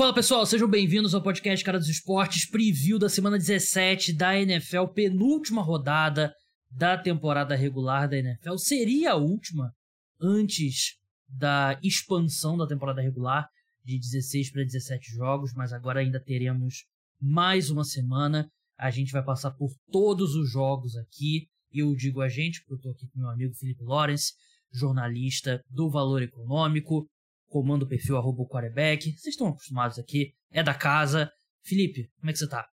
Fala pessoal, sejam bem-vindos ao podcast Cara dos Esportes, preview da semana 17 da NFL, penúltima rodada da temporada regular da NFL. Seria a última antes da expansão da temporada regular de 16 para 17 jogos, mas agora ainda teremos mais uma semana. A gente vai passar por todos os jogos aqui. Eu digo a gente, porque eu estou aqui com meu amigo Felipe Lawrence, jornalista do Valor Econômico, comando o perfil arroba quarterback. Vocês estão acostumados aqui, é da casa. Felipe, como é que você tá?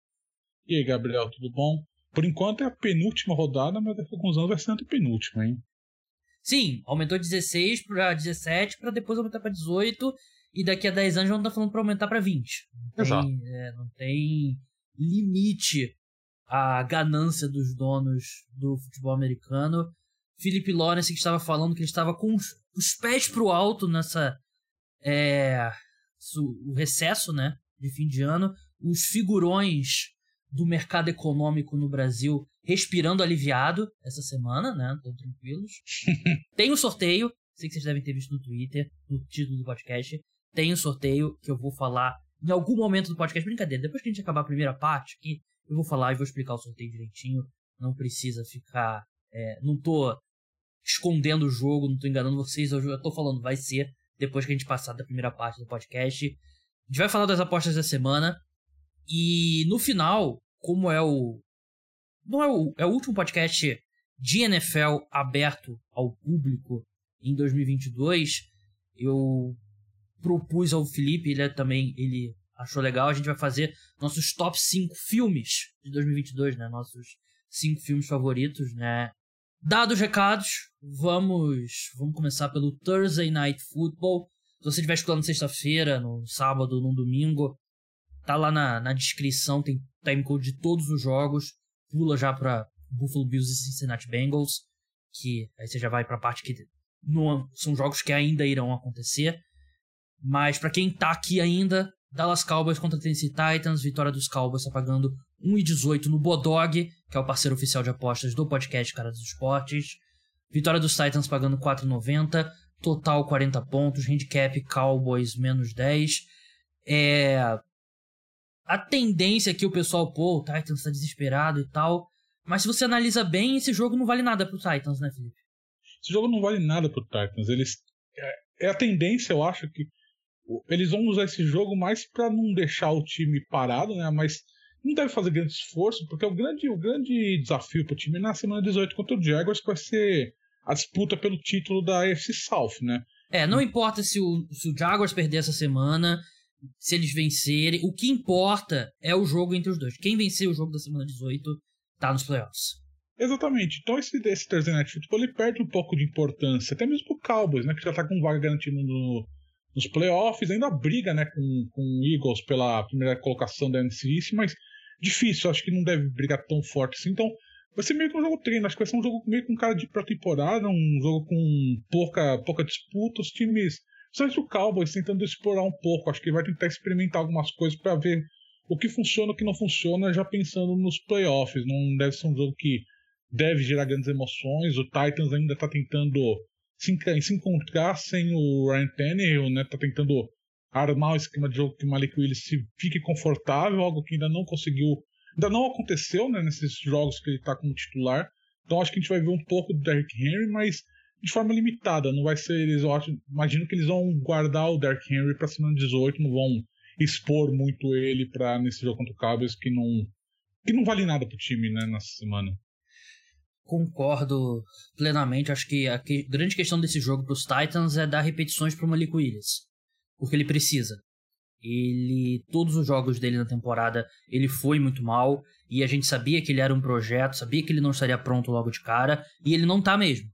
E aí, Gabriel, tudo bom? Por enquanto é a penúltima rodada, mas daqui a alguns anos vai ser a penúltima, hein? Sim, aumentou 16 para 17, para depois aumentar para 18, e daqui a 10 anos já não tá falando para aumentar para 20. Não Exato. Tem, é, não tem limite à ganância dos donos do futebol americano. Felipe Lawrence que estava falando que ele estava com os, os pés pro alto nessa é, o recesso, né, de fim de ano, os figurões do mercado econômico no Brasil respirando aliviado essa semana, né, estão tranquilos. Tem um sorteio, sei que vocês devem ter visto no Twitter, no título do podcast, tem um sorteio que eu vou falar em algum momento do podcast, brincadeira, depois que a gente acabar a primeira parte aqui, eu vou falar e vou explicar o sorteio direitinho, não precisa ficar, é, não tô escondendo o jogo, não tô enganando vocês, eu tô falando, vai ser depois que a gente passar da primeira parte do podcast. A gente vai falar das apostas da semana. E no final, como é o. Não é o, é o último podcast de NFL aberto ao público em 2022, eu propus ao Felipe, ele é também ele achou legal, a gente vai fazer nossos top 5 filmes de 2022, né? Nossos 5 filmes favoritos, né? Dados os recados, vamos, vamos começar pelo Thursday Night Football. Se você estiver escutando sexta-feira, no sábado, no domingo, tá lá na, na descrição, tem timecode de todos os jogos. Pula já para Buffalo Bills e Cincinnati Bengals, que aí você já vai para a parte que não, são jogos que ainda irão acontecer. Mas para quem tá aqui ainda, Dallas Cowboys contra Tennessee Titans, vitória dos Cowboys tá pagando 1,18 no Bodog, que é o parceiro oficial de apostas do podcast Cara dos Esportes. Vitória dos Titans pagando 4,90. Total 40 pontos. Handicap Cowboys menos 10. É... A tendência aqui o pessoal, pô, o Titans tá desesperado e tal. Mas se você analisa bem, esse jogo não vale nada pro Titans, né, Felipe? Esse jogo não vale nada pro Titans. Eles. É, é a tendência, eu acho que. Eles vão usar esse jogo mais para não deixar o time parado, né? Mas não deve fazer grande esforço, porque o grande, o grande desafio para o time na semana 18 contra o Jaguars vai ser a disputa pelo título da AFC South, né? É, não importa se o, se o Jaguars perder essa semana, se eles vencerem, o que importa é o jogo entre os dois. Quem vencer o jogo da semana 18 tá nos playoffs. Exatamente. Então esse, esse Thursday Night Football ele perde um pouco de importância, até mesmo pro Cowboys, né, que já tá com vaga garantida no, nos playoffs, ainda briga, né, com, com o Eagles pela primeira colocação da NFC mas difícil, acho que não deve brigar tão forte assim. Então, vai ser meio que um jogo treino, acho que vai ser um jogo meio com cara de pré-temporada, um jogo com pouca, pouca disputa, os times, só o Cowboys tentando explorar um pouco, acho que vai tentar experimentar algumas coisas para ver o que funciona e o que não funciona, já pensando nos playoffs. Não deve ser um jogo que deve gerar grandes emoções. O Titans ainda está tentando se, se, encontrar sem o Ryan Tannehill, né? Tá tentando armar o esquema de jogo que o Malik Willis fique confortável, algo que ainda não conseguiu, ainda não aconteceu né, nesses jogos que ele está como titular. Então acho que a gente vai ver um pouco do Derrick Henry, mas de forma limitada. Não vai ser eles, eu acho, imagino que eles vão guardar o Derrick Henry para semana 18, não vão expor muito ele para nesse jogo contra o Cowboys que não que não vale nada pro time, né, nessa semana. Concordo plenamente. Acho que a que, grande questão desse jogo para os Titans é dar repetições para o Malik Willis porque ele precisa. Ele todos os jogos dele na temporada ele foi muito mal e a gente sabia que ele era um projeto, sabia que ele não estaria pronto logo de cara e ele não tá mesmo.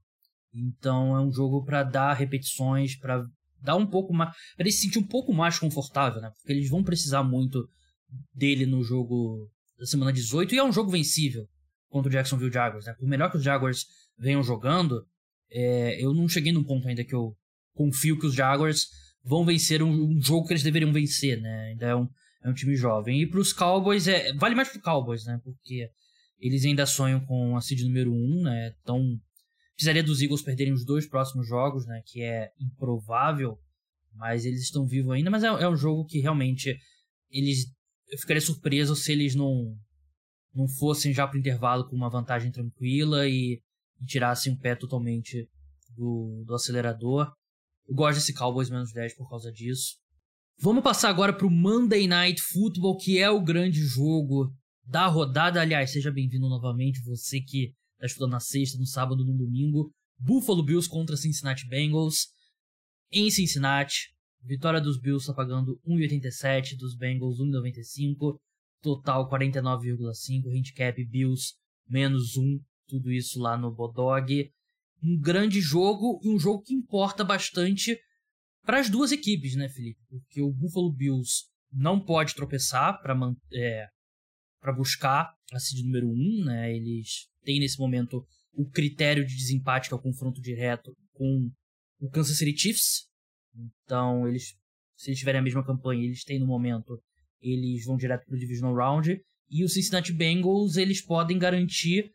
Então é um jogo para dar repetições, para dar um pouco mais, para ele se sentir um pouco mais confortável, né? Porque eles vão precisar muito dele no jogo da semana 18 e é um jogo vencível contra o Jacksonville Jaguars, né? Por melhor que os Jaguars venham jogando, é, eu não cheguei num ponto ainda que eu confio que os Jaguars vão vencer um, um, jogo que eles deveriam vencer, né? Ainda é um, é um time jovem. E para os Cowboys, é, vale mais para os Cowboys, né? Porque eles ainda sonham com a seed número 1, um, né? Então, precisaria dos Eagles perderem os dois próximos jogos, né? Que é improvável Mas eles estão vivos ainda, mas é, é um jogo que realmente eles eu ficaria surpreso se eles não não fossem já pro intervalo com uma vantagem tranquila e, e tirassem o pé totalmente do, do acelerador. Eu gosto desse Cowboys menos 10 por causa disso. Vamos passar agora pro Monday Night Football, que é o grande jogo da rodada. Aliás, seja bem-vindo novamente, você que está estudando na sexta, no sábado, no domingo. Buffalo Bills contra Cincinnati Bengals. Em Cincinnati, vitória dos Bills está pagando 1,87, dos Bengals 1,95, total 49,5, handicap Bills menos 1, tudo isso lá no Bodog. Um grande jogo e um jogo que importa bastante para as duas equipes, né, Felipe? Porque o Buffalo Bills não pode tropeçar para é, buscar a seed número 1, né? Eles têm nesse momento o critério de desempate, que é o confronto direto com o Kansas City Chiefs. Então, eles, se eles tiverem a mesma campanha, eles têm no momento, eles vão direto para o Divisional Round. E o Cincinnati Bengals, eles podem garantir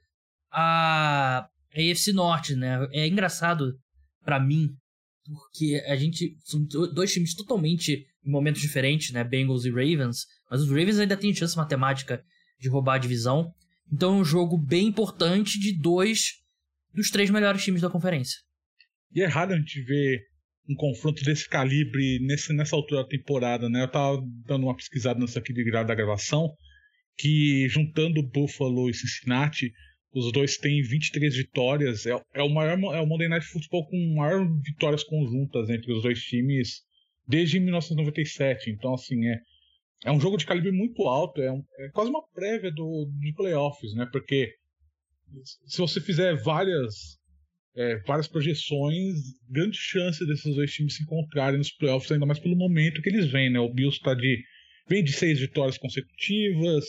a AFC Norte, né? É engraçado para mim, porque a gente. São dois times totalmente em momentos diferentes, né? Bengals e Ravens. Mas os Ravens ainda têm chance matemática de roubar a divisão. Então é um jogo bem importante de dois dos três melhores times da conferência. E é raro a gente ver um confronto desse calibre nesse, nessa altura da temporada, né? Eu tava dando uma pesquisada nessa aqui de grau da gravação, que juntando Buffalo e Cincinnati, os dois têm 23 vitórias. É, é, o maior é o Monday Night Football com maior vitórias conjuntas entre os dois times desde 1997. Então, assim, é, é um jogo de calibre muito alto, é, um, é quase uma prévia do, de playoffs, né? Porque se você fizer várias é, várias projeções, grande chance desses dois times se encontrarem nos playoffs, ainda mais pelo momento que eles vêm, né? O Bills tá de vem de seis vitórias consecutivas,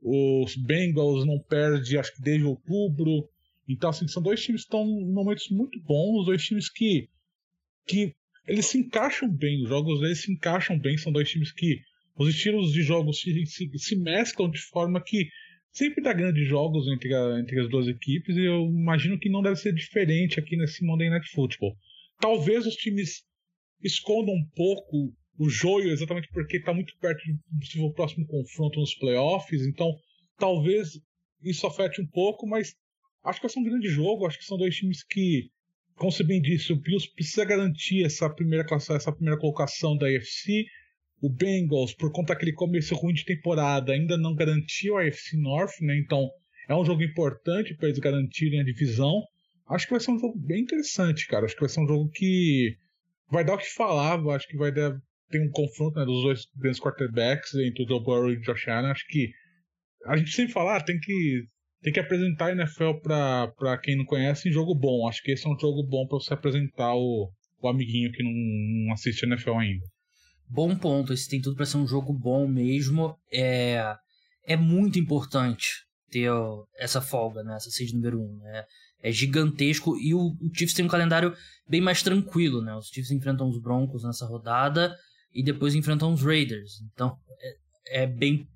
os Bengals não perdem, acho que desde outubro. Então, assim, são dois times que estão em momentos muito bons, dois times que, que eles se encaixam bem, os jogos deles se encaixam bem, são dois times que os estilos de jogos se, se, se mesclam de forma que sempre dá grandes jogos entre, a, entre as duas equipes e eu imagino que não deve ser diferente aqui nesse Monday Night Football. Talvez os times escondam um pouco o joio exatamente porque está muito perto do possível próximo confronto nos playoffs, então talvez isso afete um pouco, mas acho que vai ser um grande jogo, acho que são dois times que, como você bem disse, o Bills precisa garantir essa primeira essa primeira colocação da AFC, o Bengals, por conta daquele começo ruim de temporada, ainda não garantiu a AFC North, né? Então é um jogo importante para eles garantirem a divisão. Acho que vai ser um jogo bem interessante, cara. Acho que vai ser um jogo que vai dar o que falar. Acho que vai dar, ter um confronto né, dos dois grandes quarterbacks entre o Joe Burrow e o Josh Allen. Acho que a gente sempre fala, ah, tem que tem que apresentar a NFL para quem não conhece em jogo bom. Acho que esse é um jogo bom para você apresentar o, o amiguinho que não, não assiste a NFL ainda. Bom ponto, esse tem tudo para ser um jogo bom mesmo. É, é muito importante ter essa folga, né? Essa seed número 1, um, né? É gigantesco e o, o Chiefs tem um calendário bem mais tranquilo, né? Os Chiefs enfrentam os Broncos nessa rodada e depois enfrentam os Raiders. Então é, é bem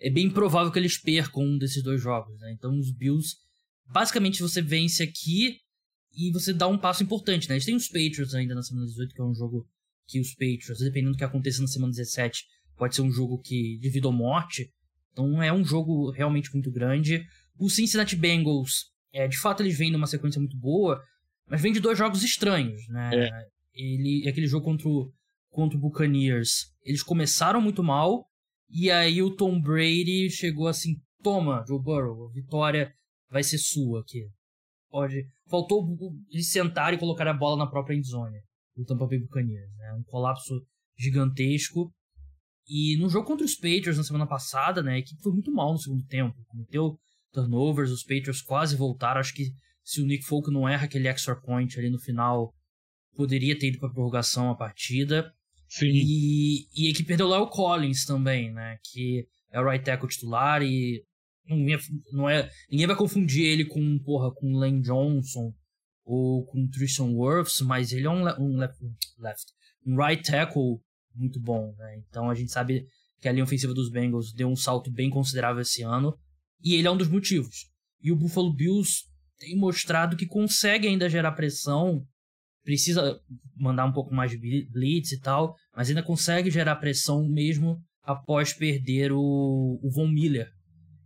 é bem provável que eles percam um desses dois jogos, né? Então os Bills basicamente você vence aqui e você dá um passo importante, né? Eles têm os Patriots ainda na semana 18, que é um jogo que os Patriots, dependendo do que aconteça na semana 17, pode ser um jogo que de vida ou morte. Então é um jogo realmente muito grande. O Cincinnati Bengals, é, de fato, eles vêm numa sequência muito boa, mas vem de dois jogos estranhos, né? É. Ele, aquele jogo contra o, contra o Buccaneers, eles começaram muito mal, e aí o Tom Brady chegou assim: toma, Joe Burrow, a vitória vai ser sua aqui. Pode. Faltou eles sentar e colocar a bola na própria endzone do Tampa Bay Buccaneers. Né? Um colapso gigantesco. E no jogo contra os Patriots na semana passada, né, a equipe foi muito mal no segundo tempo. Cometeu turnovers, os Patriots quase voltaram. Acho que se o Nick Folk não erra aquele extra point ali no final, poderia ter ido para prorrogação a partida. Sim. E, e a equipe perdeu lá o Collins também, né, que é o right tackle titular e não é, ninguém vai confundir ele com, porra, com Lane Johnson ou com Tristan Wirfs, mas ele é um, um left, left, um right tackle muito bom, né? Então a gente sabe que a linha ofensiva dos Bengals deu um salto bem considerável esse ano e ele é um dos motivos. E o Buffalo Bills tem mostrado que consegue ainda gerar pressão precisa mandar um pouco mais de blitz e tal, mas ainda consegue gerar pressão mesmo após perder o, o Von Miller.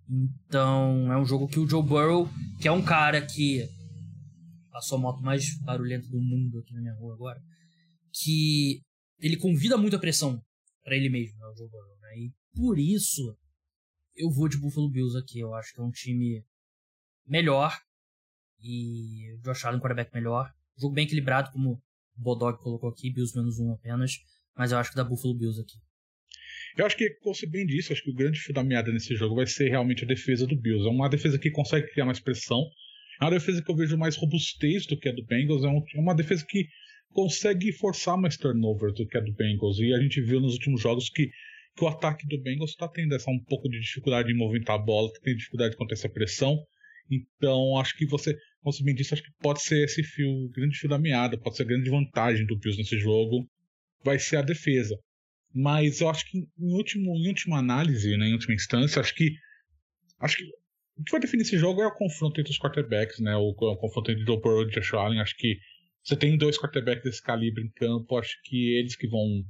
Então é um jogo que o Joe Burrow, que é um cara que passou a moto mais barulhenta do mundo aqui na minha rua agora, que ele convida muita pressão para ele mesmo, né, o Joe Burrow. Né? E por isso eu vou de Buffalo Bills aqui. Eu acho que é um time melhor e o Josh Allen, quarterback melhor. Jogo bem equilibrado, como o Bodog colocou aqui, Bills menos um apenas. Mas eu acho que dá Buffalo Bills aqui. Eu acho que, como você bem disse, acho que o grande fio da meada nesse jogo vai ser realmente a defesa do Bills. É uma defesa que consegue criar mais pressão. Uma defesa que eu vejo mais robustez do que a do Bengals. É, é uma defesa que consegue forçar mais turnover do que a do Bengals. E a gente viu nos últimos jogos que, que o ataque do Bengals está tendo essa um pouco de dificuldade em movimentar a bola, tem dificuldade contra essa pressão. Então, acho que você, como você bem disse, acho que pode ser esse fio, grande fio da meada, pode ser a grande vantagem do Bills nesse jogo, vai ser a defesa. Mas eu acho que em, último, em última análise, né, em última instância, acho que acho que o que vai definir esse jogo é o confronto entre os quarterbacks, né? O, o confronto entre Joe Burrow e Josh Allen. Acho que você tem dois quarterbacks desse calibre em campo, acho que eles que vão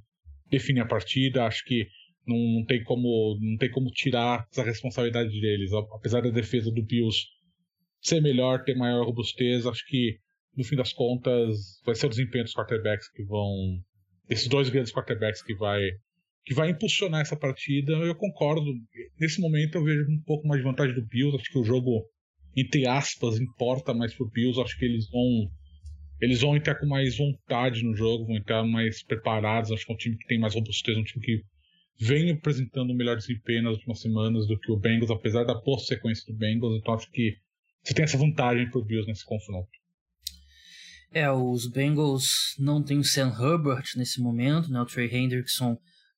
definir a partida. Acho que não, não tem como não tem como tirar essa responsabilidade deles. Apesar da defesa do Bills ser melhor, ter maior robustez, acho que no fim das contas vai ser o desempenho dos quarterbacks que vão esses dois grandes quarterbacks que vai que vai impulsionar essa partida. Eu concordo. Nesse momento eu vejo um pouco mais de vantagem do Bills. Acho que o jogo, entre aspas, importa mais pro Bills. Acho que eles vão eles vão entrar com mais vontade no jogo, vão entrar mais preparados. Acho que é um time que tem mais robustez, um time que vem apresentando um melhor desempenho nas últimas semanas do que o Bengals, apesar da post sequência do Bengals. Então acho que você tem essa vantagem pro Bills nesse confronto. É, os Bengals não têm o Sam Herbert nesse momento, né? O Trey Hendrickson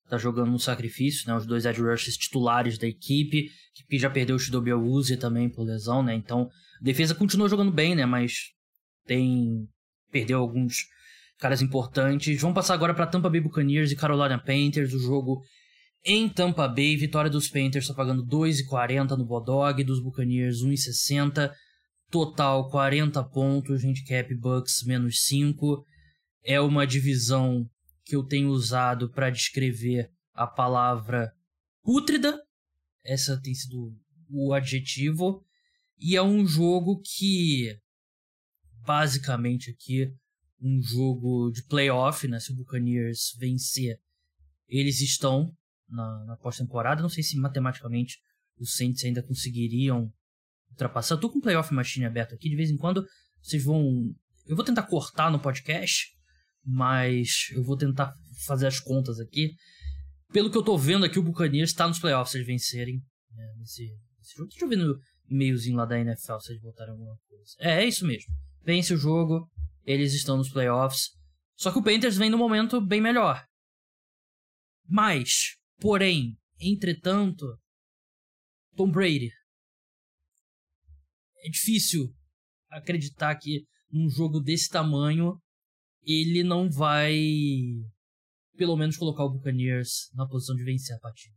tá jogando no sacrifício, né? Os dois edge rushers titulares da equipe, que já perdeu o Shidobi Awuzie também por lesão, né? Então, a defesa continua jogando bem, né? Mas tem perdeu alguns caras importantes. Vamos passar agora para Tampa Bay Buccaneers e Carolina Panthers, o jogo em Tampa Bay, vitória dos Panthers está pagando 2,40 no Bodog, dos Buccaneers 1,60. Total 40 pontos, handicap Bucks menos 5. É uma divisão que eu tenho usado para descrever a palavra pútrida. Essa tem sido o adjetivo. E é um jogo que, basicamente aqui, um jogo de playoff, né? Se o Buccaneers vencer, eles estão na, na pós-temporada. Não sei se matematicamente os Saints ainda conseguiriam ultrapassar. Eu tô com o Playoff Machine aberto aqui, de vez em quando vocês vão. Eu vou tentar cortar no podcast, mas eu vou tentar fazer as contas aqui. Pelo que eu tô vendo aqui, o Buccaneers está nos playoffs se eles vencerem né, nesse, nesse, jogo. Deixa eu ver no e-mailzinho lá da NFL se eles botaram alguma coisa. É, é isso mesmo. Vence o jogo, eles estão nos playoffs. Só que o Panthers vem num momento bem melhor. Mas, porém, entretanto, Tom Brady é difícil acreditar que num jogo desse tamanho ele não vai pelo menos colocar o Buccaneers na posição de vencer a partida.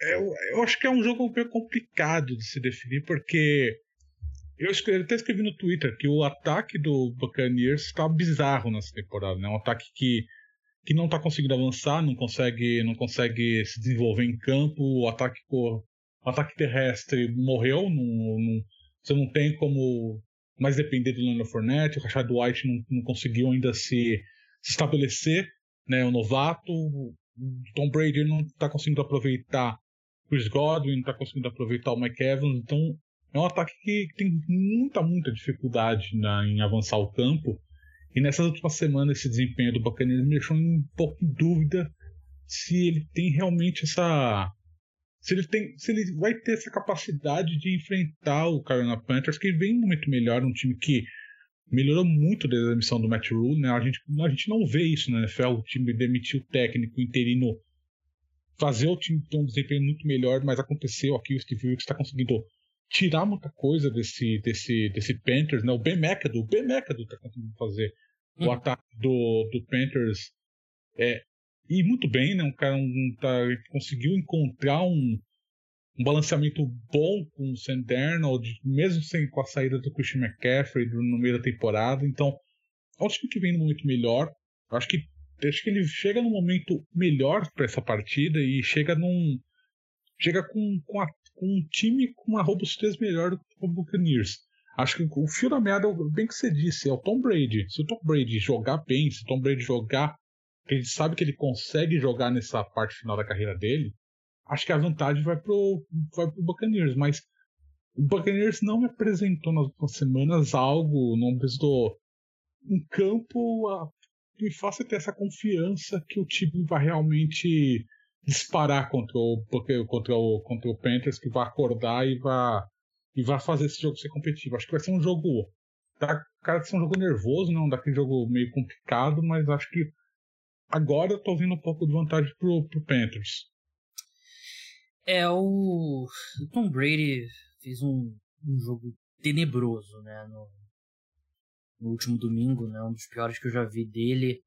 Eu, eu acho que é um jogo pouco complicado de se definir, porque eu escrevi, até escrevi no Twitter que o ataque do Buccaneers está bizarro nessa temporada. Né? Um ataque que, que não está conseguindo avançar, não consegue, não consegue se desenvolver em campo, o ataque o ataque terrestre morreu, não, não, você não tem como mais depender do Leonard Fournette, o Rashad White não, não conseguiu ainda se, se estabelecer, né, o novato, o Tom Brady não está conseguindo aproveitar Chris Godwin, não está conseguindo aproveitar o Mike Evans, então é um ataque que tem muita, muita dificuldade na, em avançar o campo, e nessas últimas semanas esse desempenho do Buccaneers me deixou um pouco em dúvida se ele tem realmente essa se ele, tem, se ele vai ter essa capacidade de enfrentar o Carolina Panthers, que vem muito melhor, um time que melhorou muito desde a demissão do Matt Rule, né? A gente, a gente não vê isso na NFL, o time demitiu o técnico, o interino, fazer o time ter um desempenho muito melhor, mas aconteceu aqui, o Steve Wilkes está conseguindo tirar muita coisa desse, desse, desse Panthers, né? O Ben McAdoo, o Ben McAdoo está conseguindo fazer hum. o ataque do, do Panthers é, e muito bem, né? Um cara um, tá, conseguiu encontrar um, um balanceamento bom com o Sam Darnold, mesmo sem com a saída do Christian McCaffrey no meio da temporada. Então, é um time que vem no momento melhor. Acho que acho que ele chega num momento melhor para essa partida e chega num chega com, com, a, com, um time com uma robustez melhor do que o Buccaneers. Acho que o fio da meada, bem que você disse, é o Tom Brady. Se o Tom Brady jogar bem, se o Tom Brady jogar, a gente sabe que ele consegue jogar nessa parte final da carreira dele, acho que a vantagem vai pro, vai pro Buccaneers. Mas o Buccaneers não me apresentou nas últimas semanas algo, não apresentou um campo a, que me faça ter essa confiança que o time vai realmente disparar contra o, contra o, contra o Panthers, que vai acordar e vai, e vai fazer esse jogo ser competitivo. Acho que vai ser um jogo. Tá, cara, vai ser um jogo nervoso, não daquele jogo meio complicado, mas acho que agora eu tô vendo um pouco de vantagem pro, pro Panthers. É, o, Tom Brady fez um, um jogo tenebroso, né, no, no último domingo, né, um dos piores que eu já vi dele,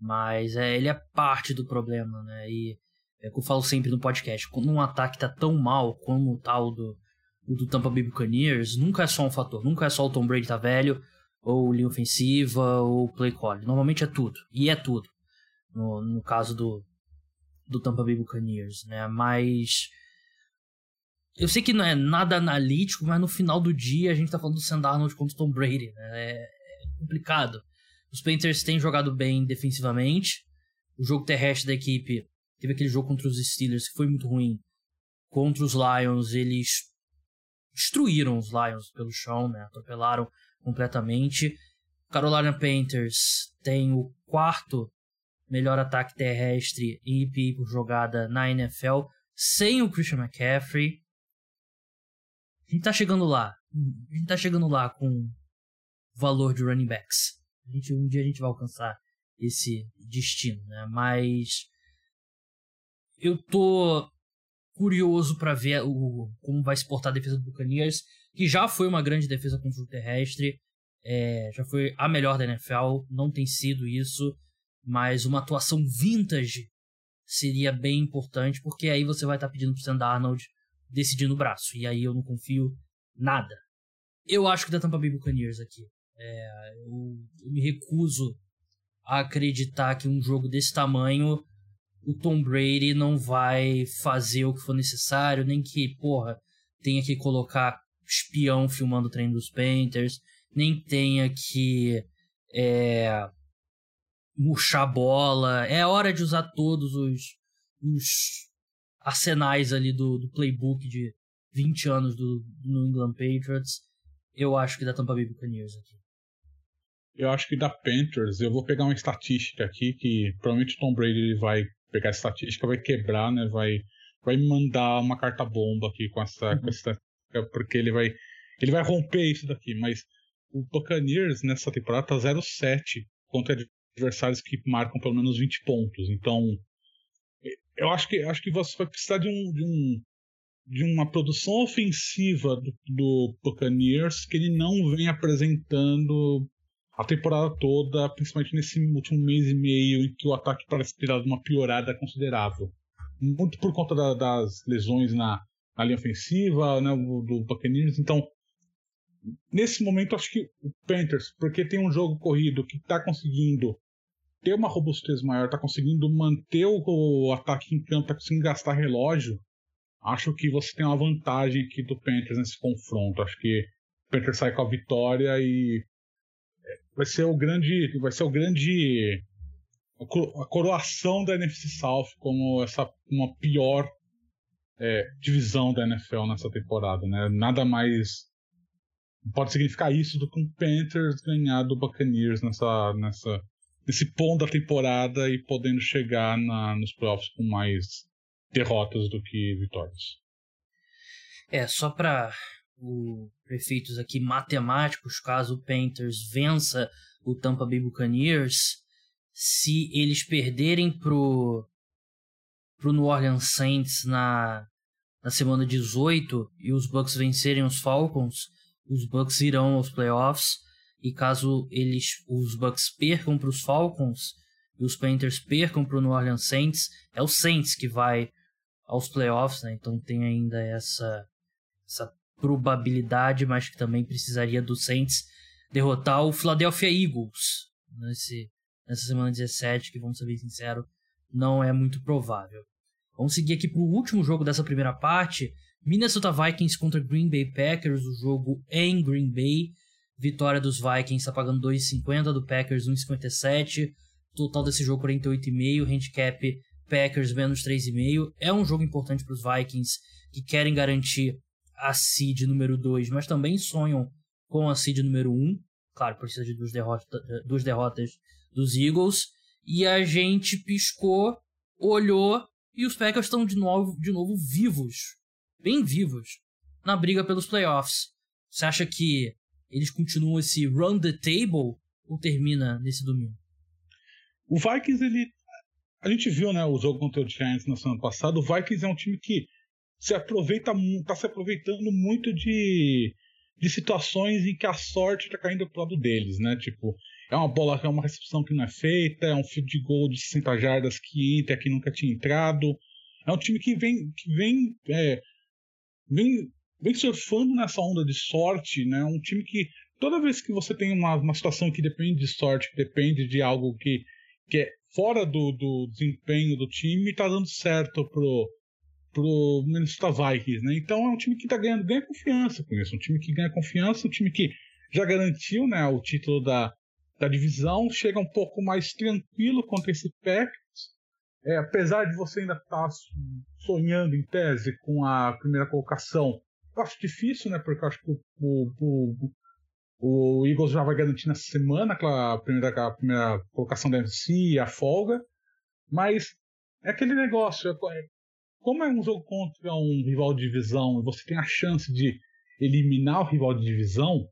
mas é, ele é parte do problema, né, e é que eu falo sempre no podcast, quando um ataque tá tão mal como o tal do, do Tampa Bay Buccaneers, nunca é só um fator, nunca é só o Tom Brady tá velho, ou linha ofensiva, ou play call, normalmente é tudo, e é tudo, no, no caso do, do Tampa Bay Buccaneers, né, mas... Eu sei que não é nada analítico, mas no final do dia a gente tá falando do Sam Darnold contra o Tom Brady, né? É, complicado. Os Panthers têm jogado bem defensivamente. O jogo terrestre da equipe teve aquele jogo contra os Steelers que foi muito ruim. Contra os Lions, eles destruíram os Lions pelo chão, né? Atropelaram completamente. Carolina Panthers tem o quarto melhor ataque terrestre em IP por jogada na NFL, sem o Christian McCaffrey. A gente tá chegando lá. A gente tá chegando lá com valor de running backs. A gente, um dia a gente vai alcançar esse destino, né? Mas eu tô curioso para ver o, como vai se portar a defesa do Buccaneers, que já foi uma grande defesa contra o terrestre, é, já foi a melhor da NFL, não tem sido isso, mas uma atuação vintage seria bem importante, porque aí você vai estar tá pedindo pro Sam Darnold decidir no braço, e aí eu não confio nada. Eu acho que da Tampa Bay Buccaneers aqui. É, eu, eu, me recuso a acreditar que um jogo desse tamanho o Tom Brady não vai fazer o que for necessário, nem que, porra, tenha que colocar espião filmando o treino dos Panthers, nem tenha que é, murchar a bola. É hora de usar todos os, os arsenais ali do, do playbook de 20 anos do, do New England Patriots. Eu acho que da Tampa Bay Buccaneers aqui. Eu acho que da Panthers, eu vou pegar uma estatística aqui que provavelmente o Tom Brady vai pegar a estatística, vai quebrar, né? Vai, vai me mandar uma carta bomba aqui com essa, uhum. com essa porque ele vai ele vai romper isso daqui, mas o Buccaneers nessa temporada tá 0-7 contra adversários que marcam pelo menos 20 pontos. Então, eu acho que acho que você vai precisar de um, de um de uma produção ofensiva do, do Buccaneers que ele não vem apresentando a temporada toda, principalmente nesse último mês e meio, em que o ataque parece ter dado uma piorada considerável. Muito por conta da, das lesões na, na, linha ofensiva, né, do Buccaneers. Então, nesse momento, acho que o Panthers, porque tem um jogo corrido que está conseguindo ter uma robustez maior, está conseguindo manter o, ataque em campo, está conseguindo gastar relógio, acho que você tem uma vantagem aqui do Panthers nesse confronto. Acho que o Panthers sai com a vitória e vai ser o grande, vai ser o grande a coroação da NFC South como essa uma pior é, divisão da NFL nessa temporada, né? Nada mais pode significar isso do que um Panthers ganhar do Buccaneers nessa nessa nesse ponto da temporada e podendo chegar na, nos playoffs com mais derrotas do que vitórias. É, só para o prefeitos aqui matemáticos, caso o Panthers vença o Tampa Bay Buccaneers, se eles perderem pro pro New Orleans Saints na na semana 18 e os Bucks vencerem os Falcons, os Bucks irão aos playoffs. E caso eles os Bucks percam para os Falcons e os Panthers percam para o New Orleans Saints, é o Saints que vai aos playoffs, né? Então tem ainda essa essa probabilidade, mas que também precisaria do Saints derrotar o Philadelphia Eagles nesse, nessa semana 17, que vamos ser bem sinceros, não é muito provável. Vamos seguir aqui para o último jogo dessa primeira parte. Minnesota Vikings contra Green Bay Packers, o jogo em Green Bay. Vitória dos Vikings está pagando 2,50, do Packers 1,57. Total desse jogo 48,5, handicap Packers menos 3,5. É um jogo importante para os Vikings que querem garantir a seed número 2, mas também sonham com a seed número 1. Claro, precisa de duas, derrota, duas derrotas dos Eagles. E a gente piscou, olhou e os Packers estão de novo, de novo vivos, bem vivos, na briga pelos playoffs. Você acha que eles continuam esse run the table ou termina nesse domingo? O Vikings, ele. A gente viu né, o jogo contra o Giants na semana passada. O Vikings é um time que se aproveita, tá se aproveitando muito de, de situações em que a sorte tá caindo pro lado deles, né? Tipo, é uma bola, é uma recepção que não é feita, é um field de gol de 60 jardas que entra, que nunca tinha entrado. É um time que vem, que vem, é, vem, vem surfando nessa onda de sorte, né? Um time que toda vez que você tem uma, uma situação que depende de sorte, que depende de algo que, que é fora do, do desempenho do time, tá dando certo pro, pro Minnesota Vikings, né? Então é um time que tá ganhando, ganha confiança com isso, um time que ganha confiança, um time que já garantiu, né, o título da, da divisão, chega um pouco mais tranquilo contra esse Packers. É, apesar de você ainda estar tá sonhando em tese com a primeira colocação, eu acho difícil, né? Porque eu acho que o, o, o, Eagles já vai garantir nessa semana a primeira, primeira colocação da NFC, a folga. Mas é aquele negócio, é, como é um jogo contra um rival de divisão e você tem a chance de eliminar o rival de divisão,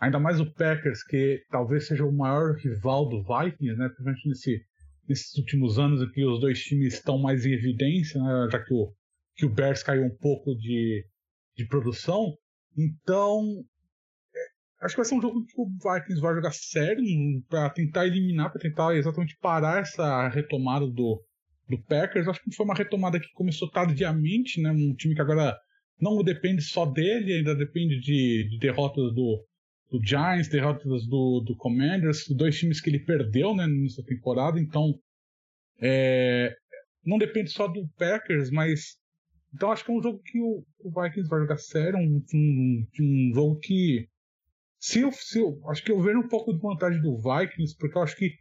ainda mais o Packers, que talvez seja o maior rival do Vikings, né? Principalmente nesse, nesses últimos anos em que os dois times estão mais em evidência, né? já que o, que o Bears caiu um pouco de, de produção. Então, é, acho que vai ser um jogo que o Vikings vai jogar sério para tentar eliminar, para tentar exatamente parar essa retomada do, do Packers. Acho que foi uma retomada que começou tardiamente, né? Um time que agora não depende só dele, ainda depende de, de derrotas do, do Giants, derrotas do, do Commanders, dois times que ele perdeu né, nessa temporada. Então, é, não depende só do Packers, mas. Então acho que é um jogo que o, o Vikings vai jogar sério, um, um, um jogo que. Se eu, se eu, acho que eu vejo um pouco de vantagem do Vikings, porque eu acho que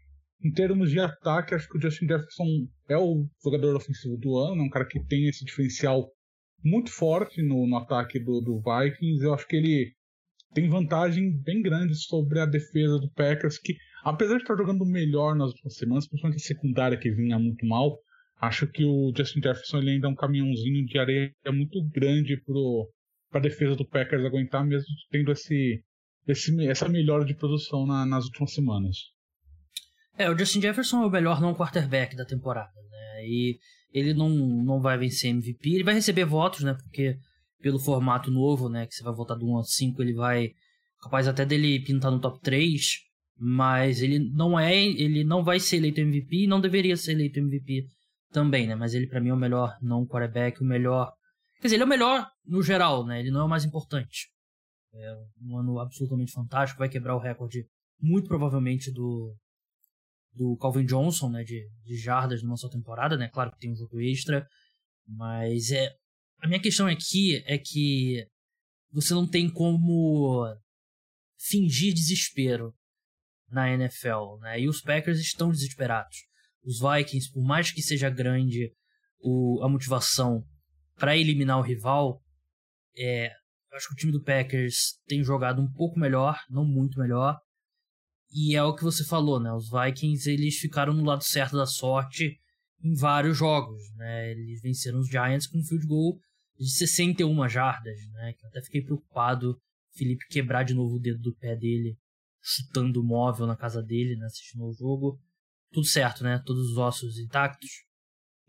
em termos de ataque, acho que o Justin Jefferson é o jogador ofensivo do ano, é um cara que tem esse diferencial muito forte no, no ataque do, do, Vikings. Eu acho que ele tem vantagem bem grande sobre a defesa do Packers, que apesar de estar jogando melhor nas últimas semanas, principalmente a secundária que vinha muito mal, acho que o Justin Jefferson ele ainda é um caminhãozinho de areia muito grande para a defesa do Packers aguentar, mesmo tendo esse, esse essa melhora de produção na, nas últimas semanas. É, o Justin Jefferson é o melhor não quarterback da temporada, né? E ele não, não vai vencer MVP, ele vai receber votos, né? Porque pelo formato novo, né, que você vai votar do 1 ao 5, ele vai capaz até dele pintar no top 3, mas ele não é, ele não vai ser eleito MVP e não deveria ser eleito MVP também, né? Mas ele para mim é o melhor não quarterback, o melhor, quer dizer, ele é o melhor no geral, né? Ele não é o mais importante. É um ano absolutamente fantástico, vai quebrar o recorde muito provavelmente do do Calvin Johnson, né, de, de jardas numa só temporada, né? Claro que tem um jogo extra, mas é a minha questão aqui é que você não tem como fingir desespero na NFL, né? E os Packers estão desesperados. Os Vikings, por mais que seja grande o, a motivação para eliminar o rival, é, acho que o time do Packers tem jogado um pouco melhor, não muito melhor, e é o que você falou, né? Os Vikings eles ficaram no lado certo da sorte em vários jogos, né? Eles venceram os Giants com um field goal de 61 jardas, né? Eu até fiquei preocupado Felipe quebrar de novo o dedo do pé dele, chutando o móvel na casa dele, né? Assistindo o jogo. Tudo certo, né? Todos os ossos intactos.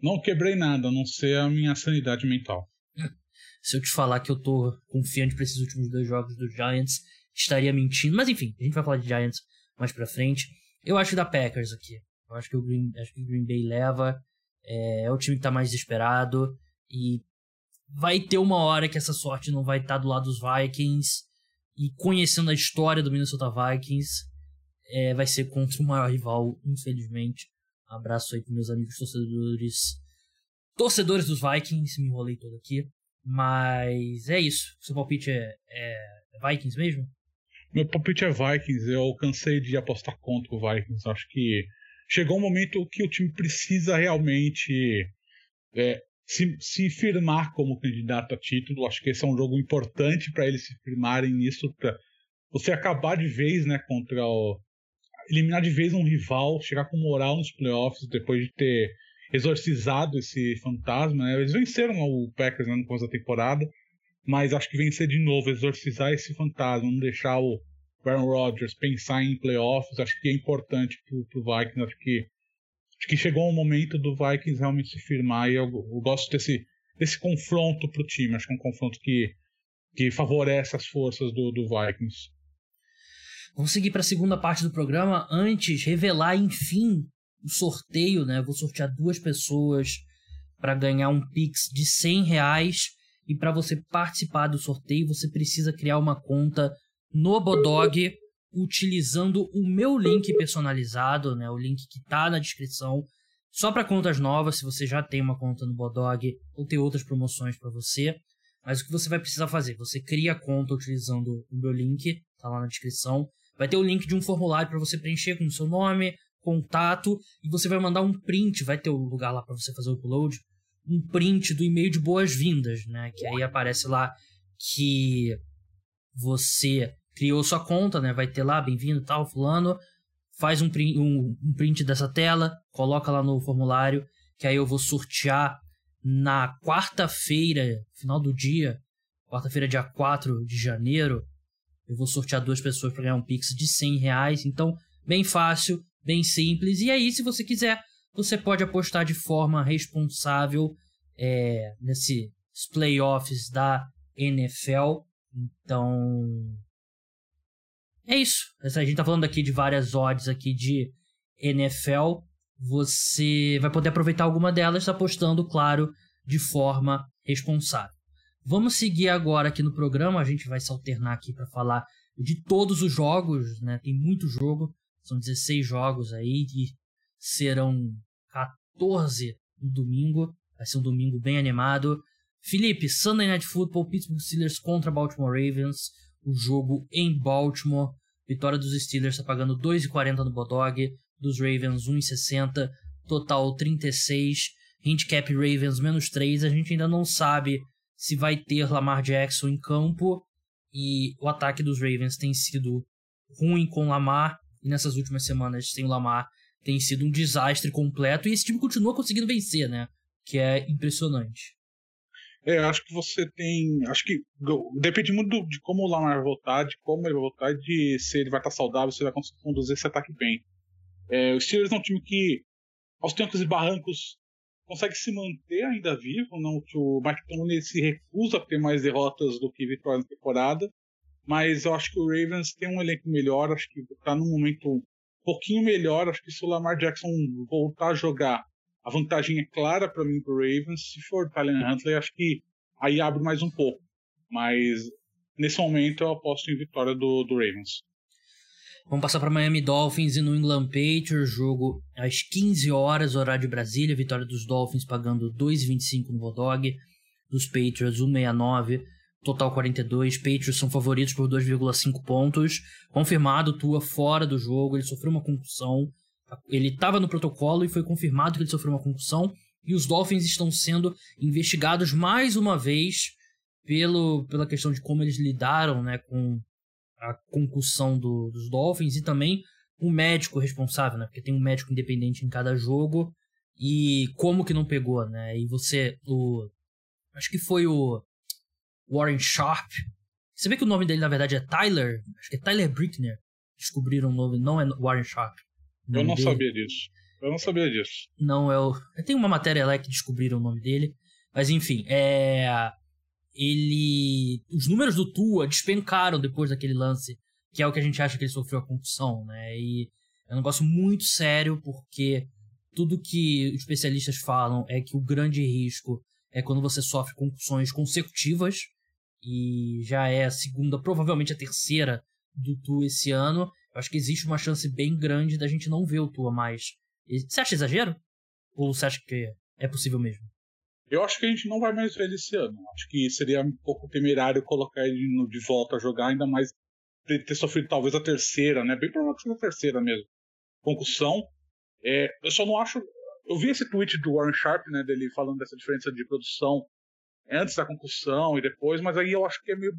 Não quebrei nada, a não ser a minha sanidade mental. Se eu te falar que eu tô confiante para esses últimos dois jogos dos Giants, estaria mentindo. Mas enfim, a gente vai falar de Giants mais pra frente. Eu acho que da Packers aqui. Eu acho que o Green, acho que o Green Bay leva. É, é, o time que tá mais desesperado. E vai ter uma hora que essa sorte não vai estar tá do lado dos Vikings. E conhecendo a história do Minnesota Vikings, é, vai ser contra o maior rival, infelizmente. Abraço aí para meus amigos torcedores. Torcedores dos Vikings, me enrolei todo aqui. Mas é isso. Seu palpite é, é Vikings mesmo? Meu palpite é Vikings. Eu cansei de apostar contra o Vikings. Acho que chegou um momento que o time precisa realmente é, se, se firmar como candidato a título. Acho que esse é um jogo importante para eles se firmarem nisso. Pra você acabar de vez né, contra o. eliminar de vez um rival, chegar com moral nos playoffs depois de ter exorcizado esse fantasma. Né? Eles venceram o Packers né, no começo da temporada, mas acho que vencer de novo, exorcizar esse fantasma, não deixar o Aaron Rodgers pensar em playoffs, acho que é importante para o Vikings. Acho que, acho que chegou o momento do Vikings realmente se firmar e eu, eu gosto desse, desse confronto para o time. Acho que é um confronto que, que favorece as forças do, do Vikings. Vamos seguir para a segunda parte do programa. Antes, revelar, enfim, o sorteio, né? Vou sortear duas pessoas para ganhar um Pix de 100 reais. E para você participar do sorteio, você precisa criar uma conta no Bodog utilizando o meu link personalizado, né? O link que está na descrição. Só para contas novas, se você já tem uma conta no Bodog ou tem outras promoções para você. Mas o que você vai precisar fazer? Você cria a conta utilizando o meu link, tá lá na descrição. Vai ter o link de um formulário para você preencher com o seu nome, contato e você vai mandar um print, vai ter o um lugar lá para você fazer o upload, um print do e-mail de boas-vindas, né? Que aí aparece lá que você criou sua conta, né? Vai ter lá, bem-vindo, tal, fulano. Faz um print, um, um print dessa tela, coloca lá no formulário, que aí eu vou sortear na quarta-feira, final do dia, quarta-feira, dia 4 de janeiro, eu vou sortear duas pessoas para ganhar um Pix de 100 reais. Então, bem fácil bem simples. E aí, se você quiser, você pode apostar de forma responsável é, nesses playoffs da NFL. Então, é isso. A gente tá falando aqui de várias odds aqui de NFL. Você vai poder aproveitar alguma delas apostando, claro, de forma responsável. Vamos seguir agora aqui no programa. A gente vai se alternar aqui para falar de todos os jogos, né? Tem muito jogo. São 16 jogos aí e serão 14 no domingo. Vai ser um domingo bem animado. Felipe, Sunday Night Football, Pittsburgh Steelers contra Baltimore Ravens. O jogo em Baltimore. Vitória dos Steelers está pagando 2,40 no Bodog. Dos Ravens 1,60. Total 36. Handicap Ravens menos 3. A gente ainda não sabe se vai ter Lamar Jackson em campo. E o ataque dos Ravens tem sido ruim com Lamar. E nessas últimas semanas sem o Lamar tem sido um desastre completo. E esse time continua conseguindo vencer, né? Que é impressionante. É, acho que você tem. Acho que depende muito de como o Lamar voltar, de como ele vai voltar, de se ele vai estar saudável, se ele vai conseguir conduzir esse ataque bem. É, o Steelers é um time que, aos tempos e barrancos, consegue se manter ainda vivo. Não, que o Tomlin se recusa a ter mais derrotas do que vitórias na temporada. Mas eu acho que o Ravens tem um elenco melhor, acho que está num momento um pouquinho melhor. Acho que se o Lamar Jackson voltar a jogar, a vantagem é clara para mim pro Ravens. Se for Tyler Huntley, acho que aí abre mais um pouco. Mas nesse momento eu aposto em vitória do, do Ravens. Vamos passar para Miami Dolphins e New England Patriots, jogo às 15 horas, horário de Brasília, vitória dos Dolphins pagando 2,25 no Bodog, dos Patriots 1,69 total 42. Patriots são favoritos por 2,5 pontos. Confirmado, Tua fora do jogo, ele sofreu uma concussão. Ele estava no protocolo e foi confirmado que ele sofreu uma concussão. E os Dolphins estão sendo investigados mais uma vez pelo, pela questão de como eles lidaram né, com a concussão do, dos Dolphins e também o médico responsável, né? Porque tem um médico independente em cada jogo. E como que não pegou, né? E você, o. Acho que foi o Warren Sharp. Você vê que o nome dele na verdade é Tyler? Acho que é Tyler Brickner. Descobriram o nome, não é Warren Sharp. Eu não dele. sabia disso. Eu não sabia disso. Não, é o. Tem uma matéria lá que descobriram o nome dele. Mas enfim, é. Ele. Os números do Tua despencaram depois daquele lance, que é o que a gente acha que ele sofreu a concussão, né? E é um negócio muito sério, porque tudo que os especialistas falam é que o grande risco é quando você sofre concussões consecutivas, e já é a segunda, provavelmente a terceira do Tu esse ano. Eu acho que existe uma chance bem grande da gente não ver o Tua mais. Você acha exagero? Ou você acha que é possível mesmo? Eu acho que a gente não vai mais ver ele esse ano. Acho que seria um pouco temerário colocar ele de volta a jogar, ainda mais ele ter sofrido talvez a terceira, né? Bem provável que seja a terceira mesmo. Concussão. É, eu só não acho. Eu vi esse tweet do Warren Sharp, né? Dele falando dessa diferença de produção antes da concussão e depois, mas aí eu acho que é meio.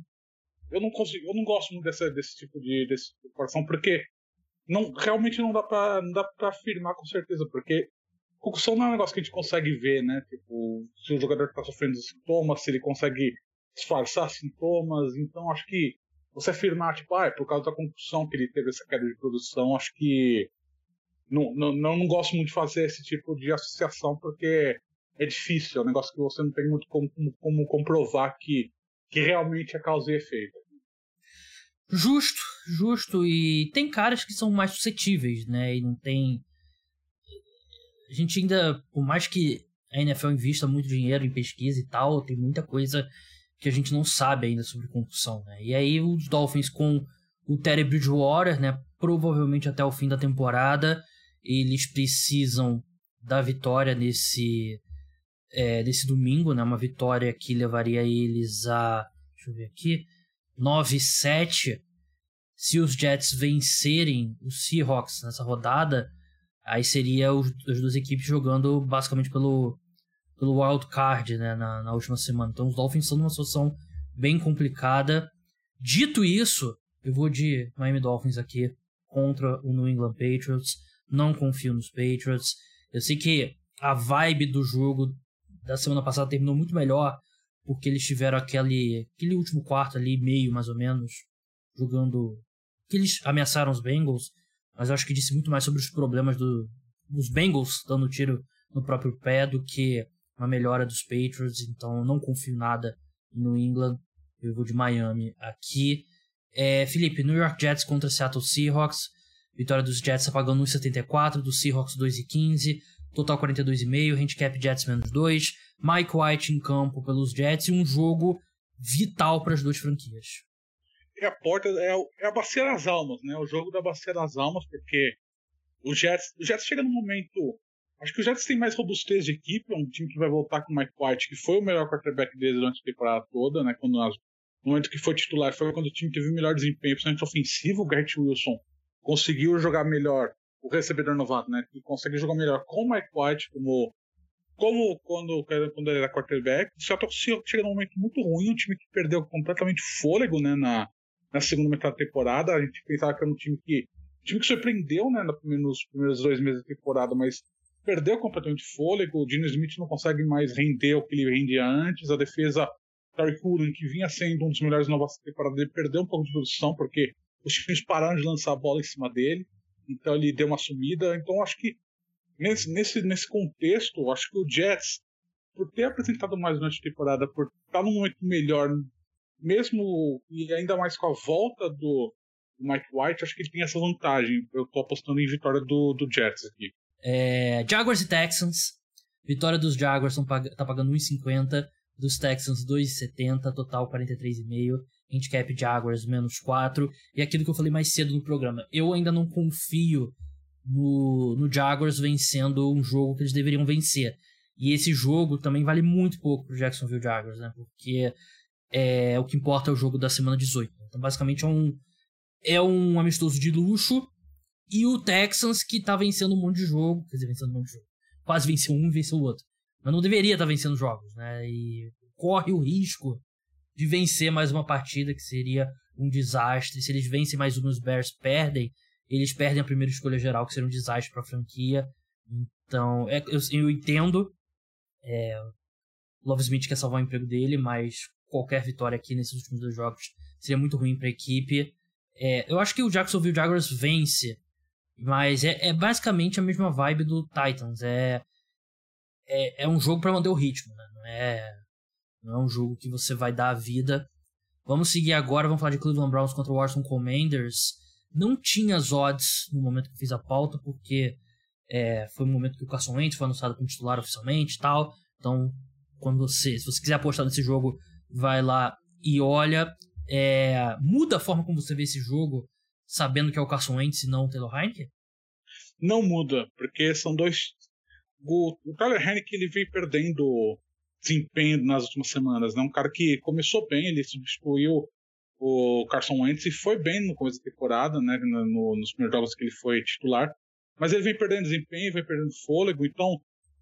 Eu não consigo, eu não gosto muito dessa, desse tipo de desse comparação, porque não, realmente não dá pra, não dá pra afirmar com certeza, porque concussão não é um negócio que a gente consegue ver, né? Tipo, se o jogador está sofrendo sintomas, se ele consegue disfarçar sintomas, então acho que você afirmar, tipo, ah, é por causa da concussão que ele teve essa queda de produção, acho que não, não, não gosto muito de fazer esse tipo de associação, porque é difícil, é um negócio que você não tem muito como, como, comprovar que, que realmente é causa e efeito. Justo, justo. E tem caras que são mais suscetíveis, né? E não tem. A gente ainda, por mais que a NFL invista muito dinheiro em pesquisa e tal, tem muita coisa que a gente não sabe ainda sobre concussão, né? E aí os Dolphins com o Terry Bridgewater, né? Provavelmente até o fim da temporada, eles precisam da vitória nesse é, desse domingo, né? Uma vitória que levaria eles a. Deixa eu ver aqui. 9-7. Se os Jets vencerem os Seahawks nessa rodada, aí seria os, as duas equipes jogando basicamente pelo, pelo wild card né, na, na última semana. Então os Dolphins estão numa situação bem complicada. Dito isso, eu vou de Miami Dolphins aqui contra o New England Patriots. Não confio nos Patriots. Eu sei que a vibe do jogo da semana passada terminou muito melhor, porque eles tiveram aquele, aquele último quarto ali, meio mais ou menos, jogando. que eles ameaçaram os Bengals, mas eu acho que disse muito mais sobre os problemas do, dos Bengals dando tiro no próprio pé do que uma melhora dos Patriots, então não confio nada no England. Eu vou de Miami aqui. É, Felipe, New York Jets contra Seattle Seahawks. Vitória dos Jets apagando 1,74, dos Seahawks 2,15 total 42,5, handicap Jets menos 2, Mike White em campo pelos Jets e um jogo vital para as duas franquias. É a porta, é, é, a bacia das almas, né? O jogo da bacia das almas, porque o Jets, o Jets chega num momento. Acho que o Jets tem mais robustez de equipe, é um time que vai voltar com o Mike White, que foi o melhor quarterback deles durante a temporada toda, né? Quando nós, no momento que foi titular, foi quando o time teve o melhor desempenho, principalmente ofensivo. O Garrett Wilson conseguiu jogar melhor o recebedor novato, né? Que consegue jogar melhor com o Mike White como, como quando, quando ele era quarterback. O Seattle chega num momento muito ruim, um time que perdeu completamente fôlego, né? Na, na segunda metade da temporada. A gente pensava que era um time que. Um time que surpreendeu, né? Nos primeiros dois meses da temporada, mas perdeu completamente fôlego. O Gene Smith não consegue mais render o que ele rendia antes. A defesa Terry Cullen, que vinha sendo um dos melhores novos da temporada, perdeu um pouco de produção porque os times pararam de lançar a bola em cima dele então ele deu uma sumida. Então acho que nesse, nesse, nesse contexto, acho que o Jets, por ter apresentado mais durante a temporada, por estar num momento melhor, mesmo e ainda mais com a volta do, Mike White, acho que ele tem essa vantagem. Eu tô apostando em vitória do, do Jets aqui. É, Jaguars e Texans. Vitória dos Jaguars tá pagando 1,50, dos Texans 2,70, total 43,5 handicap Jaguars menos 4, e aquilo que eu falei mais cedo no programa. Eu ainda não confio no, no Jaguars vencendo um jogo que eles deveriam vencer. E esse jogo também vale muito pouco pro Jacksonville Jaguars, né? Porque é, o que importa é o jogo da semana 18. Então, basicamente, é um, é um amistoso de luxo. E o Texans, que tá vencendo um monte de jogo. Quer dizer, vencendo um monte de jogo. Quase venceu um e venceu o outro. Mas não deveria estar tá vencendo jogos, né? E corre o risco de vencer mais uma partida, que seria um desastre. Se eles vencem mais uma, os Bears perdem, eles perdem a primeira escolha geral, que seria um desastre para a franquia. Então, é, eu, eu, entendo. É, Love Smith quer salvar o emprego dele, mas qualquer vitória aqui nesses últimos dois jogos seria muito ruim para a equipe. É, eu acho que o Jacksonville Jaguars vence, mas é, é, basicamente a mesma vibe do Titans. É, é, é um jogo para manter o ritmo, né? Não é não é um jogo que você vai dar a vida. Vamos seguir agora, vamos falar de Cleveland Browns contra o Washington Commanders. Não tinha as odds no momento que fiz a pauta, porque é, foi o momento que o Carson Wentz foi anunciado como titular oficialmente e tal. Então, quando você, se você quiser apostar nesse jogo, vai lá e olha. É, muda a forma como você vê esse jogo sabendo que é o Carson Wentz e não o Taylor Heineken? Não muda, porque são dois. O, o Tyler Heineken ele veio perdendo desempenho nas últimas semanas. Né? Um cara que começou bem, ele substituiu o Carson Wentz e foi bem no começo da temporada, né? No, no, nos primeiros jogos que ele foi titular. Mas ele vem perdendo desempenho, vem perdendo fôlego. Então,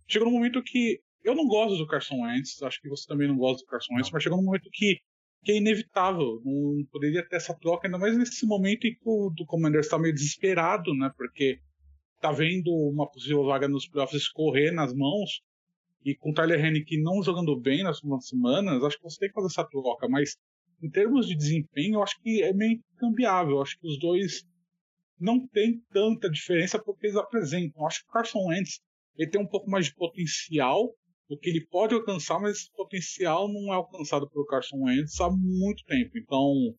chegou num momento que eu não gosto do Carson Wentz, acho que você também não gosta do Carson Wentz, mas chegou num momento que, que é inevitável. Não poderia ter essa troca, ainda mais nesse momento em que o do Commanders está meio desesperado, né? Porque tá vendo uma possível vaga nos playoffs escorrer nas mãos. E com o Tyler Hennick não jogando bem nas últimas semanas, acho que você tem que fazer essa troca. Mas em termos de desempenho, eu acho que é meio cambiável. Acho que os dois não tem tanta diferença porque eles apresentam. Eu acho que o Carson Wentz ele tem um pouco mais de potencial do que ele pode alcançar, mas esse potencial não é alcançado pelo Carson Wentz há muito tempo. Então,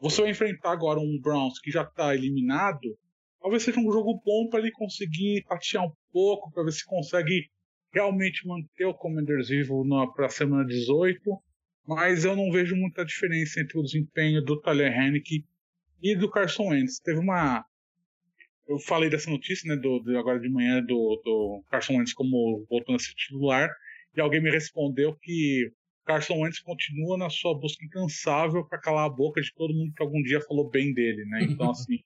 você vai enfrentar agora um Browns que já está eliminado, talvez seja um jogo bom para ele conseguir tatear um pouco, para ver se consegue realmente manter o Commanders vivo para a semana 18. Mas eu não vejo muita diferença entre o desempenho do Tyler Hennick e do Carson Wentz. Teve uma eu falei dessa notícia, né, do, do agora de manhã, do, do Carson Wentz como voltando a ser titular, e alguém me respondeu que Carson Wentz continua na sua busca incansável para calar a boca de todo mundo que algum dia falou bem dele, né? Então, assim,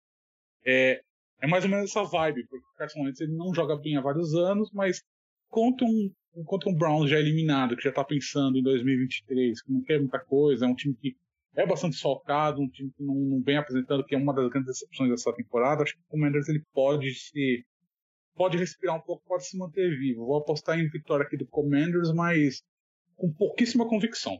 é, é mais ou menos essa vibe, porque o Carson Wentz ele não joga bem há vários anos, mas contra um, contra um Browns já eliminado, que já está pensando em 2023, que não quer muita coisa, é um time que é bastante solcado, um time que não, não, vem apresentando, que é uma das grandes decepções dessa temporada. Acho que o Commanders ele pode se pode respirar um pouco, pode se manter vivo. Vou apostar em vitória aqui do Commanders, mas com pouquíssima convicção.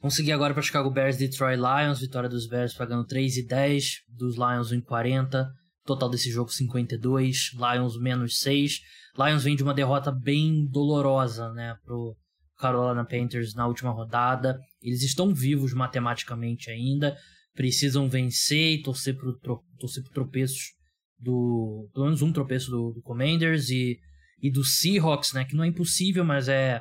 Vamos seguir agora para Chicago Bears Detroit Lions. Vitória dos Bears pagando 3 e 10, dos Lions 1 e 40. Total desse jogo 52, Lions menos 6. Lions vem de uma derrota bem dolorosa, né, pro Carolina Panthers na última rodada. Eles estão vivos matematicamente ainda, precisam vencer e torcer para torcer tropeços do. Pelo menos um tropeço do, do Commanders e, e do Seahawks, né? Que não é impossível, mas é.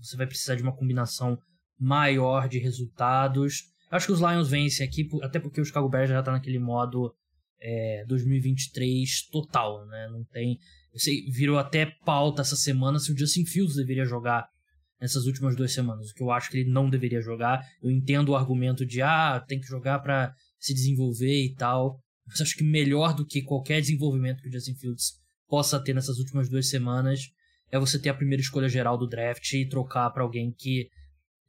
Você vai precisar de uma combinação maior de resultados. Acho que os Lions vencem aqui, até porque o Chicago Bears já tá naquele modo é, 2023 total, né? Não tem. Sei, virou até pauta essa semana se o Justin Fields deveria jogar nessas últimas duas semanas, o que eu acho que ele não deveria jogar. Eu entendo o argumento de, ah, tem que jogar para se desenvolver e tal, mas acho que melhor do que qualquer desenvolvimento que o Justin Fields possa ter nessas últimas duas semanas é você ter a primeira escolha geral do draft e trocar para alguém que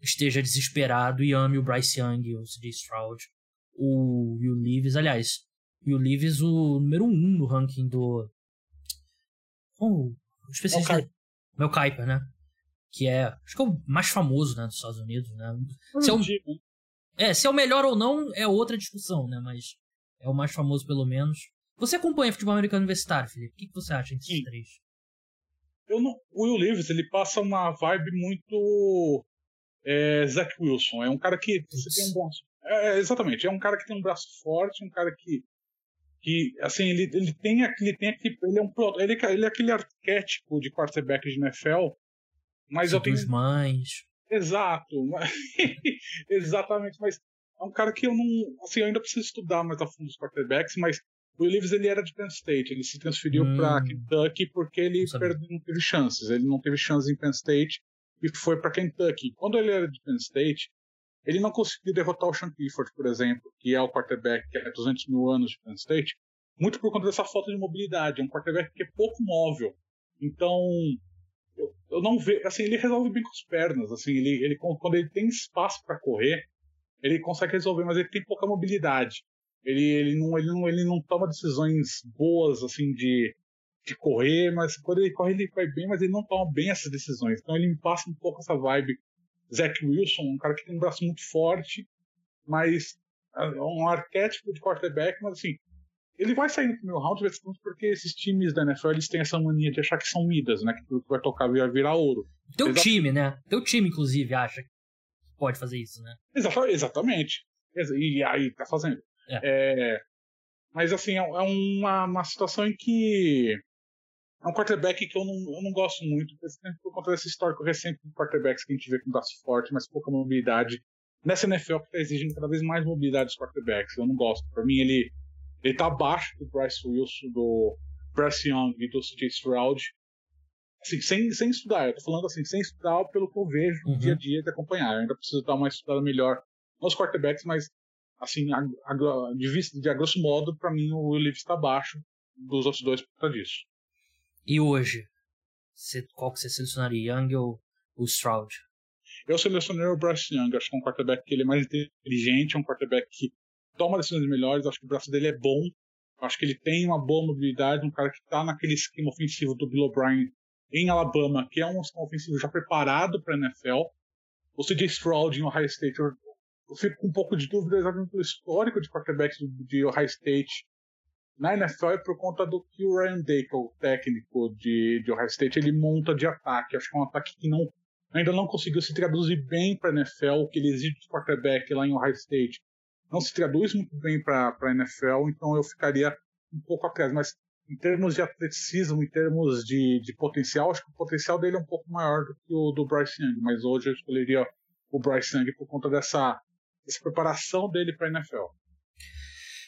esteja desesperado e ame o Bryce Young, o CJ Stroud, o Will Leaves. Aliás, Will Leaves, o número um no ranking do. Oh, o especialista. Mel Kiper, né? Que é, acho que é o mais famoso, né, dos Estados Unidos, né? Se é, o, é, se é o melhor ou não é outra discussão, né, mas é o mais famoso pelo menos. Você acompanha futebol americano universitário, Felipe? O que, que você acha desses Sim. três? Eu não, o Will Leaves, ele passa uma vibe muito é, Zach Wilson. É um cara que você tem um braço. É, exatamente, é um cara que tem um braço forte, um cara que que assim ele, ele tem aquele tem aquele, ele é um ele, ele é aquele arquétipo de quarterback de NFL mas eu tenho. mães. Exato. Exatamente, mas é um cara que eu não. Assim, eu ainda preciso estudar mais a fundo os quarterbacks, mas o Will Leaves ele era de Penn State, ele se transferiu hum, para Kentucky porque ele não, perdeu, não teve chances. Ele não teve chances em Penn State e foi para Kentucky. Quando ele era de Penn State, ele não conseguiu derrotar o Sean Clifford, por exemplo, que é o quarterback que é 200 mil anos de Penn State, muito por conta dessa falta de mobilidade. É um quarterback que é pouco móvel. Então, eu, eu não vejo. Assim, ele resolve bem com as pernas. Assim, ele, ele quando ele tem espaço para correr, ele consegue resolver, mas ele tem pouca mobilidade. Ele, ele, não, ele, não, ele não toma decisões boas assim de, de correr, mas quando ele corre ele vai bem, mas ele não toma bem essas decisões. Então ele me passa um pouco essa vibe. Zach Wilson, um cara que tem um braço muito forte, mas é um arquétipo de quarterback, mas assim, ele vai sair no primeiro round, porque esses times da NFL eles têm essa mania de achar que são midas, né? Que tudo que vai tocar vai virar ouro. Teu Exato. time, né? Teu time, inclusive, acha que pode fazer isso, né? Exatamente. E aí tá fazendo. É. É... Mas assim, é, é uma, uma situação em que é um quarterback que eu não, eu não gosto muito, por conta desse histórico recente de quarterbacks que a gente vê com braço forte, mas pouca mobilidade. nessa NFL que está exigindo cada vez mais mobilidade dos quarterbacks. Eu não gosto. Para mim, ele, ele tá abaixo do Bryce Wilson, do Bryce Young e do CJ Stroud. Assim, sem, sem estudar, eu tô falando assim, sem estudar pelo que eu vejo no uhum. dia a dia de acompanhar. Eu ainda preciso dar uma estudada melhor nos quarterbacks, mas assim, a, a, de, vista, de a grosso modo, para mim o Will Levis está abaixo dos outros dois por causa disso. E hoje? Você, qual que você selecionaria, Young ou o Stroud? Eu selecionei o Bryce Young, acho que é um quarterback que ele é mais inteligente, é um quarterback que toma decisões melhores, acho que o braço dele é bom, acho que ele tem uma boa mobilidade, um cara que está naquele esquema ofensivo do Bill O'Brien em Alabama, que é um esquema ofensivo já preparado para a NFL. O CJ Stroud em Ohio State, eu, fico com um pouco de dúvida exatamente pelo histórico de quarterbacks de Ohio State na NFL por conta do que o Ryan Day, o técnico de, de Ohio State, ele monta de ataque. Acho que é um ataque que não, ainda não conseguiu se traduzir bem para a NFL, o que ele exige de quarterback lá em Ohio State. Não se traduz muito bem para a NFL, então eu ficaria um pouco atrás. Mas em termos de atleticismo, em termos de, de potencial, acho que o potencial dele é um pouco maior do que o do Bryce Young. Mas hoje eu escolheria o Bryce Young por conta dessa, dessa preparação dele para a NFL.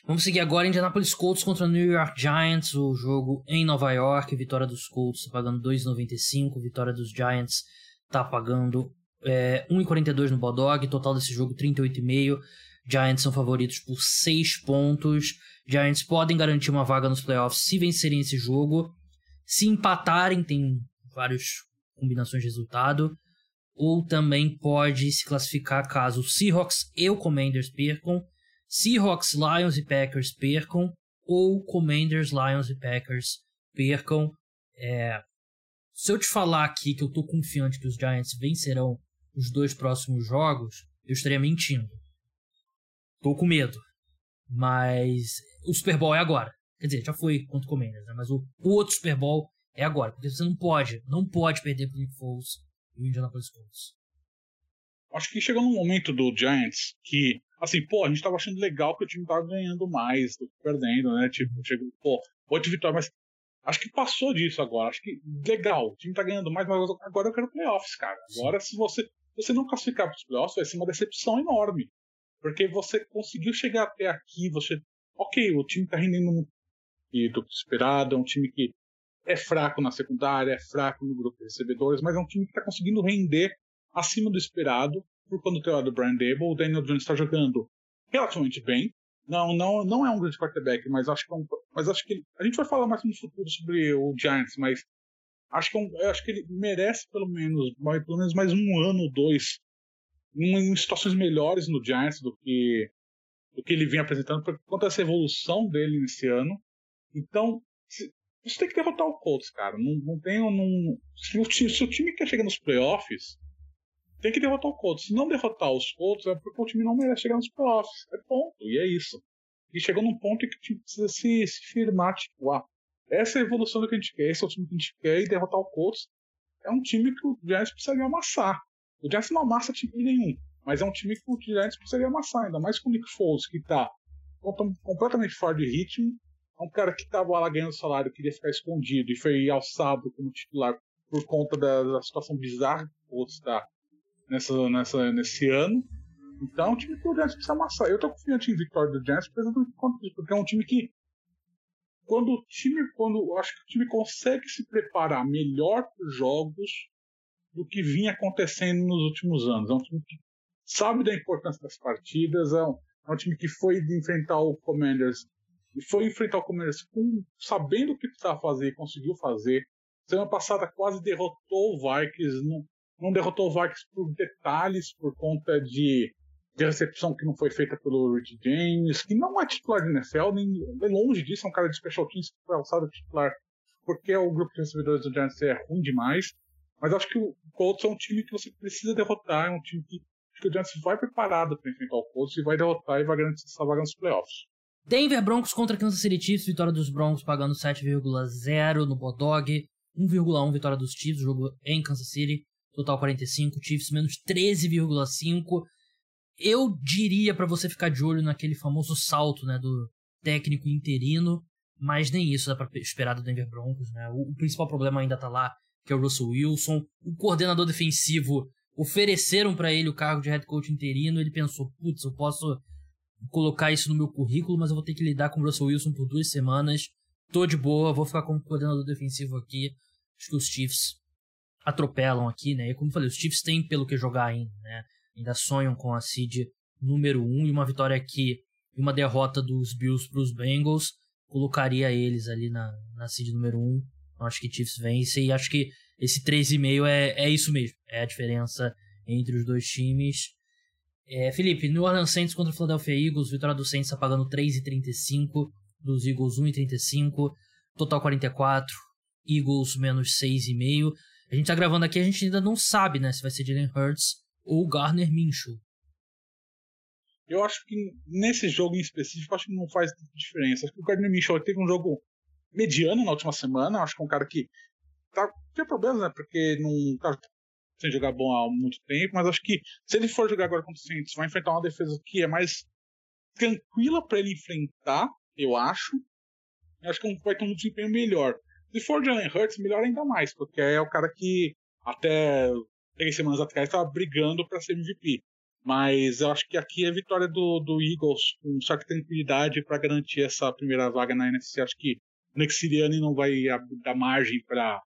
Vamos seguir agora Indianapolis Colts contra New York Giants, o jogo em Nova York. Vitória dos Colts pagando 2,95, vitória dos Giants está pagando é, 1,42 no Bodog, total desse jogo 38,5. Giants são favoritos por 6 pontos. Giants podem garantir uma vaga nos playoffs se vencerem esse jogo. Se empatarem, tem várias combinações de resultado. Ou também pode se classificar caso o Seahawks e o Commanders percam Seahawks, Lions e Packers percam, ou Commanders, Lions e Packers percam. É, se eu te falar aqui que eu tô confiante que os Giants vencerão os dois próximos jogos, eu estaria mentindo. Tô com medo. Mas o Super Bowl é agora. Quer dizer, já foi contra o Commanders, né? Mas o, o outro Super Bowl é agora. Porque você não pode, não pode perder pro Nick Foles e o Indianapolis Colts. Acho que chegou num momento do Giants que assim, pô, a gente tava achando legal que o time tava ganhando mais do que perdendo, né? Tipo, chegou, pô, oito vitórias, mas acho que passou disso agora. Acho que legal, o time tá ganhando mais, mas agora eu quero playoffs, cara. Agora, Sim. se você, você não classificar para os playoffs, vai ser uma decepção enorme. Porque você conseguiu chegar até aqui, você. Ok, o time tá rendendo muito do que esperado, é um time que é fraco na secundária, é fraco no grupo de recebedores, mas é um time que tá conseguindo render acima do esperado por quando o do Brian Dable, o Daniel Jones está jogando relativamente bem. Não, não, não é um grande quarterback, mas acho que é um, mas acho que ele, a gente vai falar mais no futuro sobre o Giants, mas acho que, é um, acho que ele merece pelo menos, pelo menos mais um ano ou dois em, em situações melhores no Giants do que do que ele vem apresentando por conta dessa evolução dele nesse ano. Então, você tem que derrotar o Colts, cara. Não, não tem. Não, se, o, se o time quer chegar nos playoffs, tem que derrotar o Colts. Se não derrotar os Colts, é porque o time não merece chegar nos playoffs. É ponto. E é isso. E chegou num ponto em que o time precisa se, se firmar, tipo, ah, essa é a evolução do que a gente quer, esse é o time que a gente quer, e derrotar o Colts é um time que o Giants precisaria amassar. O Giants não amassa time nenhum, mas é um time que o Giants precisaria amassar, ainda mais com o Nick Foles, que tá completamente fora de ritmo, é um cara que estava lá ganhando salário, queria ficar escondido e foi alçado como titular por conta da, da situação bizarra que o Colts está nessa, nessa, nesse ano. Então é um time que o Giants precisa amassar. Eu tô confiante em vitória do Giants porque é um time que quando o time, quando acho que o time consegue se preparar melhor para os jogos do que vinha acontecendo nos últimos anos. É um time que sabe da importância das partidas, é um, é um time que foi enfrentar o Commanders e foi enfrentar o Commanders com, sabendo o que precisava fazer e conseguiu fazer. Semana passada quase derrotou o Vikings, não, não derrotou o Vikings por detalhes, por conta de, de recepção que não foi feita pelo Rich James, que não é titular de NFL, nem, longe disso, é um cara de special teams que foi alçado titular porque o grupo de recebedores do Giants é ruim demais. Mas acho que o Colts é um time que você precisa derrotar, é um time que, que o Giants vai preparado para enfrentar o Colts e vai derrotar e vai garantir essa vaga nos playoffs. Denver Broncos contra Kansas City Chiefs, vitória dos Broncos pagando 7,0 no Bodog, 1,1 vitória dos Chiefs, jogo em Kansas City total 45, Chiefs menos 13,5. Eu diria para você ficar de olho naquele famoso salto, né, do técnico interino, mas nem isso dá para esperar do Denver Broncos, né? O, o, principal problema ainda tá lá, que é o Russell Wilson. O coordenador defensivo, ofereceram para ele o cargo de head coach interino, ele pensou, putz, eu posso colocar isso no meu currículo, mas eu vou ter que lidar com o Russell Wilson por duas semanas. Tô de boa, vou ficar como coordenador defensivo aqui. Acho que os Chiefs atropelam aqui, né? E como eu falei, os Chiefs têm pelo que jogar ainda, né? Ainda sonham com a seed número 1 um, e uma vitória aqui e uma derrota dos Bills para os Bengals colocaria eles ali na, na seed número 1. Um. Acho que Chiefs vence e acho que esse 3,5 é, é isso mesmo. É a diferença entre os dois times. É, Felipe, New Orleans Saints contra o Philadelphia Eagles, vitória do Saints está pagando 3,35, dos Eagles 1,35, total 44, Eagles menos 6,5. A gente tá gravando aqui, a gente ainda não sabe, né, se vai ser Jalen Hurts ou Garner Minshew. Eu acho que nesse jogo em específico, acho que não faz diferença. Acho que o Gardner Minshew teve um jogo mediano na última semana. Acho que é um cara que tá, tem problemas, né? Porque não tá sem jogar bom há muito tempo. Mas acho que se ele for jogar agora contra o Saints, vai enfrentar uma defesa que é mais tranquila para ele enfrentar, eu acho. Eu acho que vai ter um desempenho melhor. Se for Jalen Hurts, melhor ainda mais, porque é o cara que até três semanas atrás estava brigando para ser MVP. Mas eu acho que aqui é vitória do, do Eagles com certa tranquilidade para garantir essa primeira vaga na NFC. Acho que Sirianni não vai dar margem para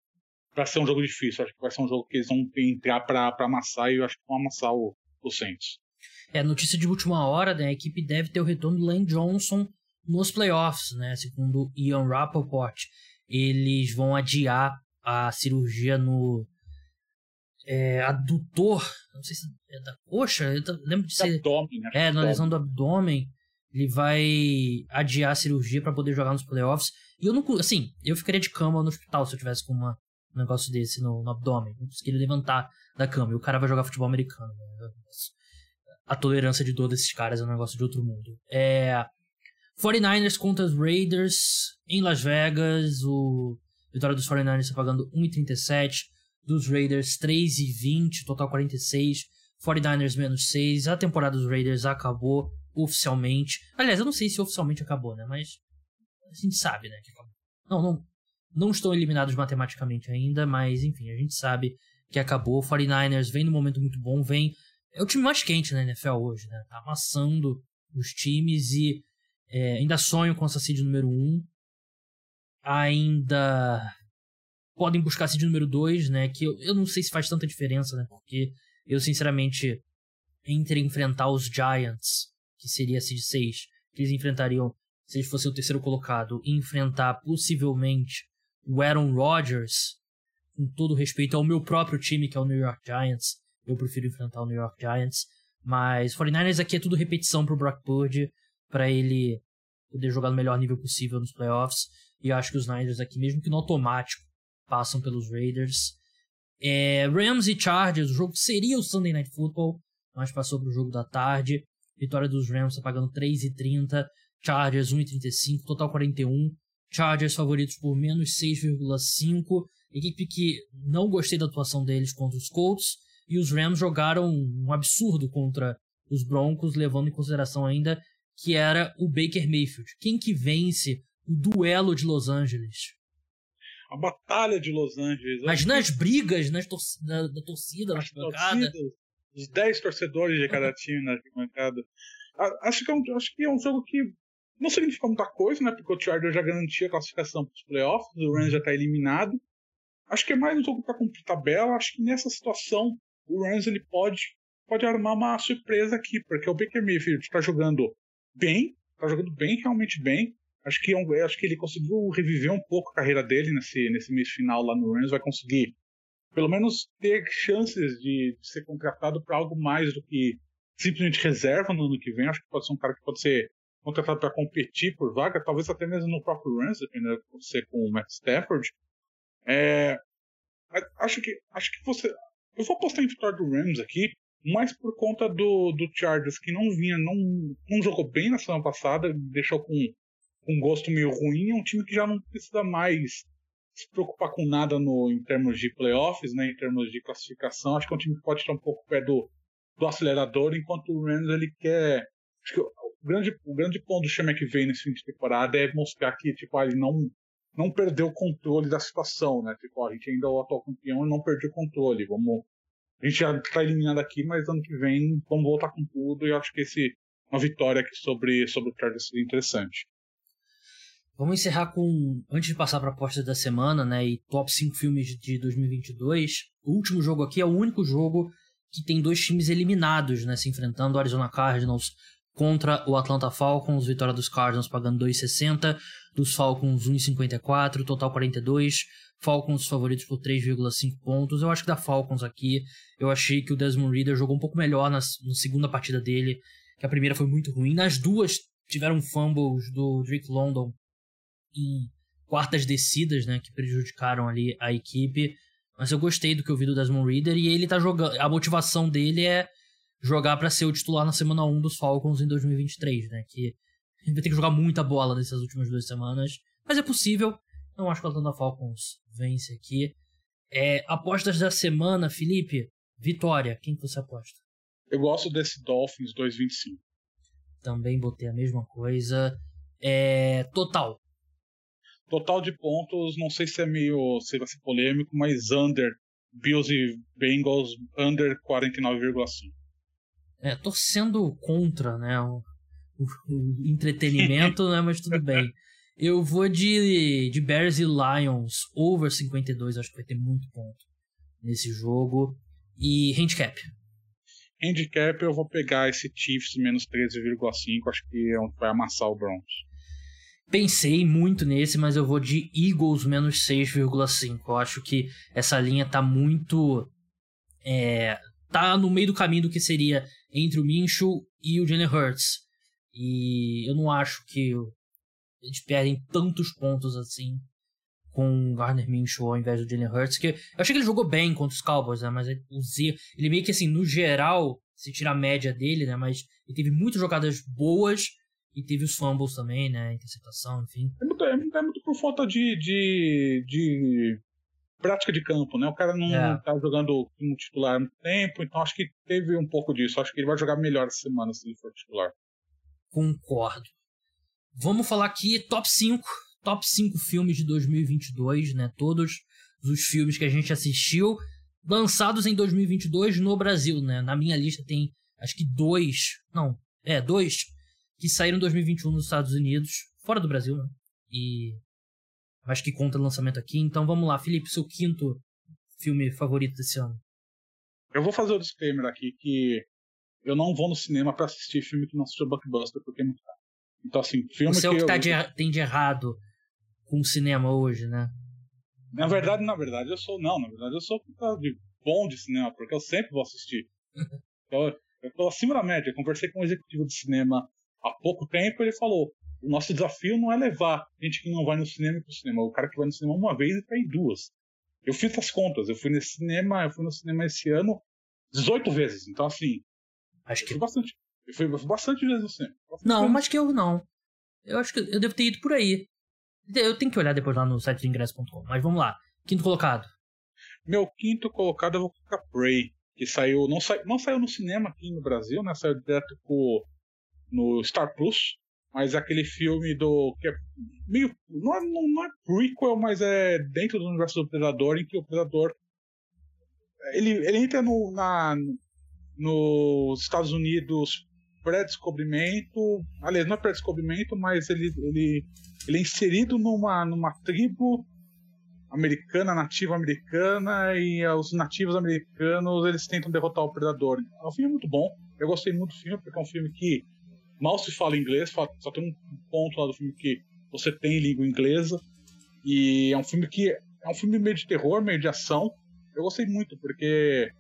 para ser um jogo difícil. Acho que vai ser um jogo que eles vão entrar para amassar e eu acho que vão amassar o, o Saints. É, notícia de última hora, né? A equipe deve ter o retorno do Lane Johnson nos playoffs, né? Segundo Ian Rappaport. Eles vão adiar a cirurgia no é, adutor, não sei se é da coxa, eu lembro de ser. Abdômen, né? É, na lesão do abdômen. Ele vai adiar a cirurgia para poder jogar nos playoffs. E eu não. Assim, eu ficaria de cama no hospital se eu tivesse com uma, um negócio desse no, no abdômen. Não conseguiria levantar da cama. E o cara vai jogar futebol americano. Né? A tolerância de dor desses caras é um negócio de outro mundo. É. 49ers contra os Raiders em Las Vegas. O vitória dos 49ers está pagando 1,37 dos Raiders 3 e 20, total 46. 49ers menos 6. A temporada dos Raiders acabou oficialmente. Aliás, eu não sei se oficialmente acabou, né? Mas a gente sabe, né? Que acabou. Não, não, não estão eliminados matematicamente ainda, mas enfim, a gente sabe que acabou. 49ers vem num momento muito bom, vem. É o time mais quente na NFL hoje, né? Tá amassando os times e é, ainda sonho com essa seed número 1. Ainda podem buscar seed número 2, né? Que eu, eu não sei se faz tanta diferença, né? Porque eu, sinceramente, entre enfrentar os Giants, que seria a seed 6, que eles enfrentariam se eles fossem o terceiro colocado, e enfrentar possivelmente o Aaron Rodgers, com todo respeito ao meu próprio time, que é o New York Giants, eu prefiro enfrentar o New York Giants. Mas 49ers aqui é tudo repetição pro Brock Purdy, para ele poder jogar no melhor nível possível nos playoffs. E acho que os Niners aqui, mesmo que no automático, passam pelos Raiders. É, Rams e Chargers, o jogo seria o Sunday Night Football, mas passou para o jogo da tarde. Vitória dos Rams está pagando 3,30, Chargers 1,35, total 41. Chargers favoritos por menos 6,5. Equipe que não gostei da atuação deles contra os Colts. E os Rams jogaram um absurdo contra os Broncos, levando em consideração ainda que era o Baker Mayfield. Quem que vence o duelo de Los Angeles? a batalha de Los Angeles. Imagina as brigas nas tor da, da, torcida, na arquibancada. Os 10 torcedores de cada time na arquibancada. Acho que, é um, acho que é um jogo que não significa muita coisa, né? Porque o Chargers já garantia a classificação para os playoffs, o Rams já está eliminado. Acho que é mais um jogo para cumprir tabela. Acho que nessa situação o Rams ele pode, pode armar uma surpresa aqui, porque o Baker Mayfield está jogando bem, está jogando bem, realmente bem. Acho que, é acho que ele conseguiu reviver um pouco a carreira dele nesse, nesse mês final lá no Rams. Vai conseguir, pelo menos, ter chances de, de ser contratado para algo mais do que simplesmente reserva no ano que vem. Acho que pode ser um cara que pode ser contratado para competir por vaga, talvez até mesmo no próprio Rams, dependendo de você com o Matt Stafford. É, acho que acho que você. Eu vou apostar em vitória do Rams aqui, mais por conta do, do Chargers, que não vinha, não, não jogou bem na semana passada, deixou com com gosto meio ruim, é um time que já não precisa mais se preocupar com nada no, em termos de playoffs, né, em termos de classificação. Acho que é um time pode estar um pouco pé do, do acelerador, enquanto o Rams ele quer. Acho que o grande, o grande ponto do Chama que vem nesse fim de temporada é mostrar que tipo, ele não, não perdeu o controle da situação, né? Tipo, a gente ainda é o atual campeão e não perdeu o controle. Vamos a gente já tá eliminado aqui, mas ano que vem vamos voltar com tudo e acho que esse uma vitória aqui sobre, sobre o Chargers seria interessante. Vamos encerrar com, antes de passar para a aposta da semana, né, e top 5 filmes de 2022, o último jogo aqui é o único jogo que tem dois times eliminados, né, se enfrentando, o Arizona Cardinals contra o Atlanta Falcons, vitória dos Cardinals pagando 2,60, dos Falcons 1,54, total 42, Falcons favoritos por 3,5 pontos. Eu acho que da Falcons aqui, eu achei que o Desmond Reader jogou um pouco melhor na, na segunda partida dele, que a primeira foi muito ruim. Nas duas tiveram fumbles do Drake London em quartas descidas, né, que prejudicaram ali a equipe. Mas eu gostei do que eu vi do Desmond Reader e ele tá jogando. A motivação dele é jogar para ser o titular na semana 1 dos Falcons em 2023, né? Que ele vai ter que jogar muita bola nessas últimas duas semanas. Mas é possível. Não acho que o Atlanta Falcons vence aqui. É, apostas da semana, Felipe. Vitória. Quem que você aposta? Eu gosto desse Dolphins 225. Também botei a mesma coisa. É, total. Total de pontos, não sei se é meio. se vai ser polêmico, mas under. Bills e Bengals under 49,5. É, torcendo contra, né? O, o, o entretenimento, né? Mas tudo bem. Eu vou de, de Bears e Lions over 52, acho que vai ter muito ponto nesse jogo. E handicap. Handicap eu vou pegar esse Chiefs menos 13,5, acho que é onde vai amassar o Broncos. Pensei muito nesse, mas eu vou de Eagles menos 6,5. Eu acho que essa linha tá muito. É, tá no meio do caminho do que seria entre o Minshew e o Jalen Hurts. E eu não acho que eles perdem tantos pontos assim com o Garner Minshew ao invés do Jalen Hurts. Que eu achei que ele jogou bem contra os Cowboys, né? Mas ele, ele meio que assim, no geral, se tira a média dele, né? Mas ele teve muitas jogadas boas e teve os fumbles também, né? Interceptação, enfim. É muito, é muito, é muito por falta de, de, de, prática de campo, né? O cara não é. tá jogando como titular há muito tempo, então acho que teve um pouco disso. Acho que ele vai jogar melhor essa semana se ele for titular. Concordo. Vamos falar aqui top 5. Top 5 filmes de 2022, né? Todos os filmes que a gente assistiu lançados em 2022 no Brasil, né? Na minha lista tem acho que dois, não, é, dois que saíram em 2021 nos Estados Unidos, fora do Brasil, né? E acho que conta o lançamento aqui. Então vamos lá, Felipe, seu quinto filme favorito desse ano. Eu vou fazer o disclaimer aqui que eu não vou no cinema para assistir filme que não assistiu Blockbuster porque muito caro. Então assim, filme Você que é o que eu... tá de, tem de errado com o cinema hoje, né? Na verdade, na verdade, eu sou não, na verdade eu sou de bom de cinema, porque eu sempre vou assistir. então, eu tô acima da média. conversei com um executivo de cinema há pouco tempo, ele falou: o nosso desafio não é levar gente que não vai no cinema para o cinema, o cara que vai no cinema uma vez e vai em duas. Eu fiz as contas, eu fui nesse cinema, eu fui no cinema esse ano 18 vezes, então assim. Acho que. Eu fui bastante. Eu fui bastante vezes no cinema. Bastante não, mas que eu não. Eu acho que eu devo ter ido por aí. Eu tenho que olhar depois lá no site do ingresso.com, mas vamos lá. Quinto colocado. Meu quinto colocado eu vou colocar Prey, que saiu. Não, sa... não saiu no cinema aqui no Brasil, né? Saiu direto pro no Star Plus, mas é aquele filme do que é meio não é, não é prequel, mas é dentro do universo do Predador em que o Predador ele, ele entra no, na, nos Estados Unidos pré-descobrimento, aliás, não é pré-descobrimento, mas ele, ele, ele é inserido numa, numa tribo americana, nativa americana, e os nativos americanos eles tentam derrotar o Predador. É um filme muito bom, eu gostei muito do filme, porque é um filme que mal se fala inglês, só tem um ponto lá do filme que você tem língua inglesa. E é um filme que é um filme meio de terror, meio de ação. Eu gostei muito, porque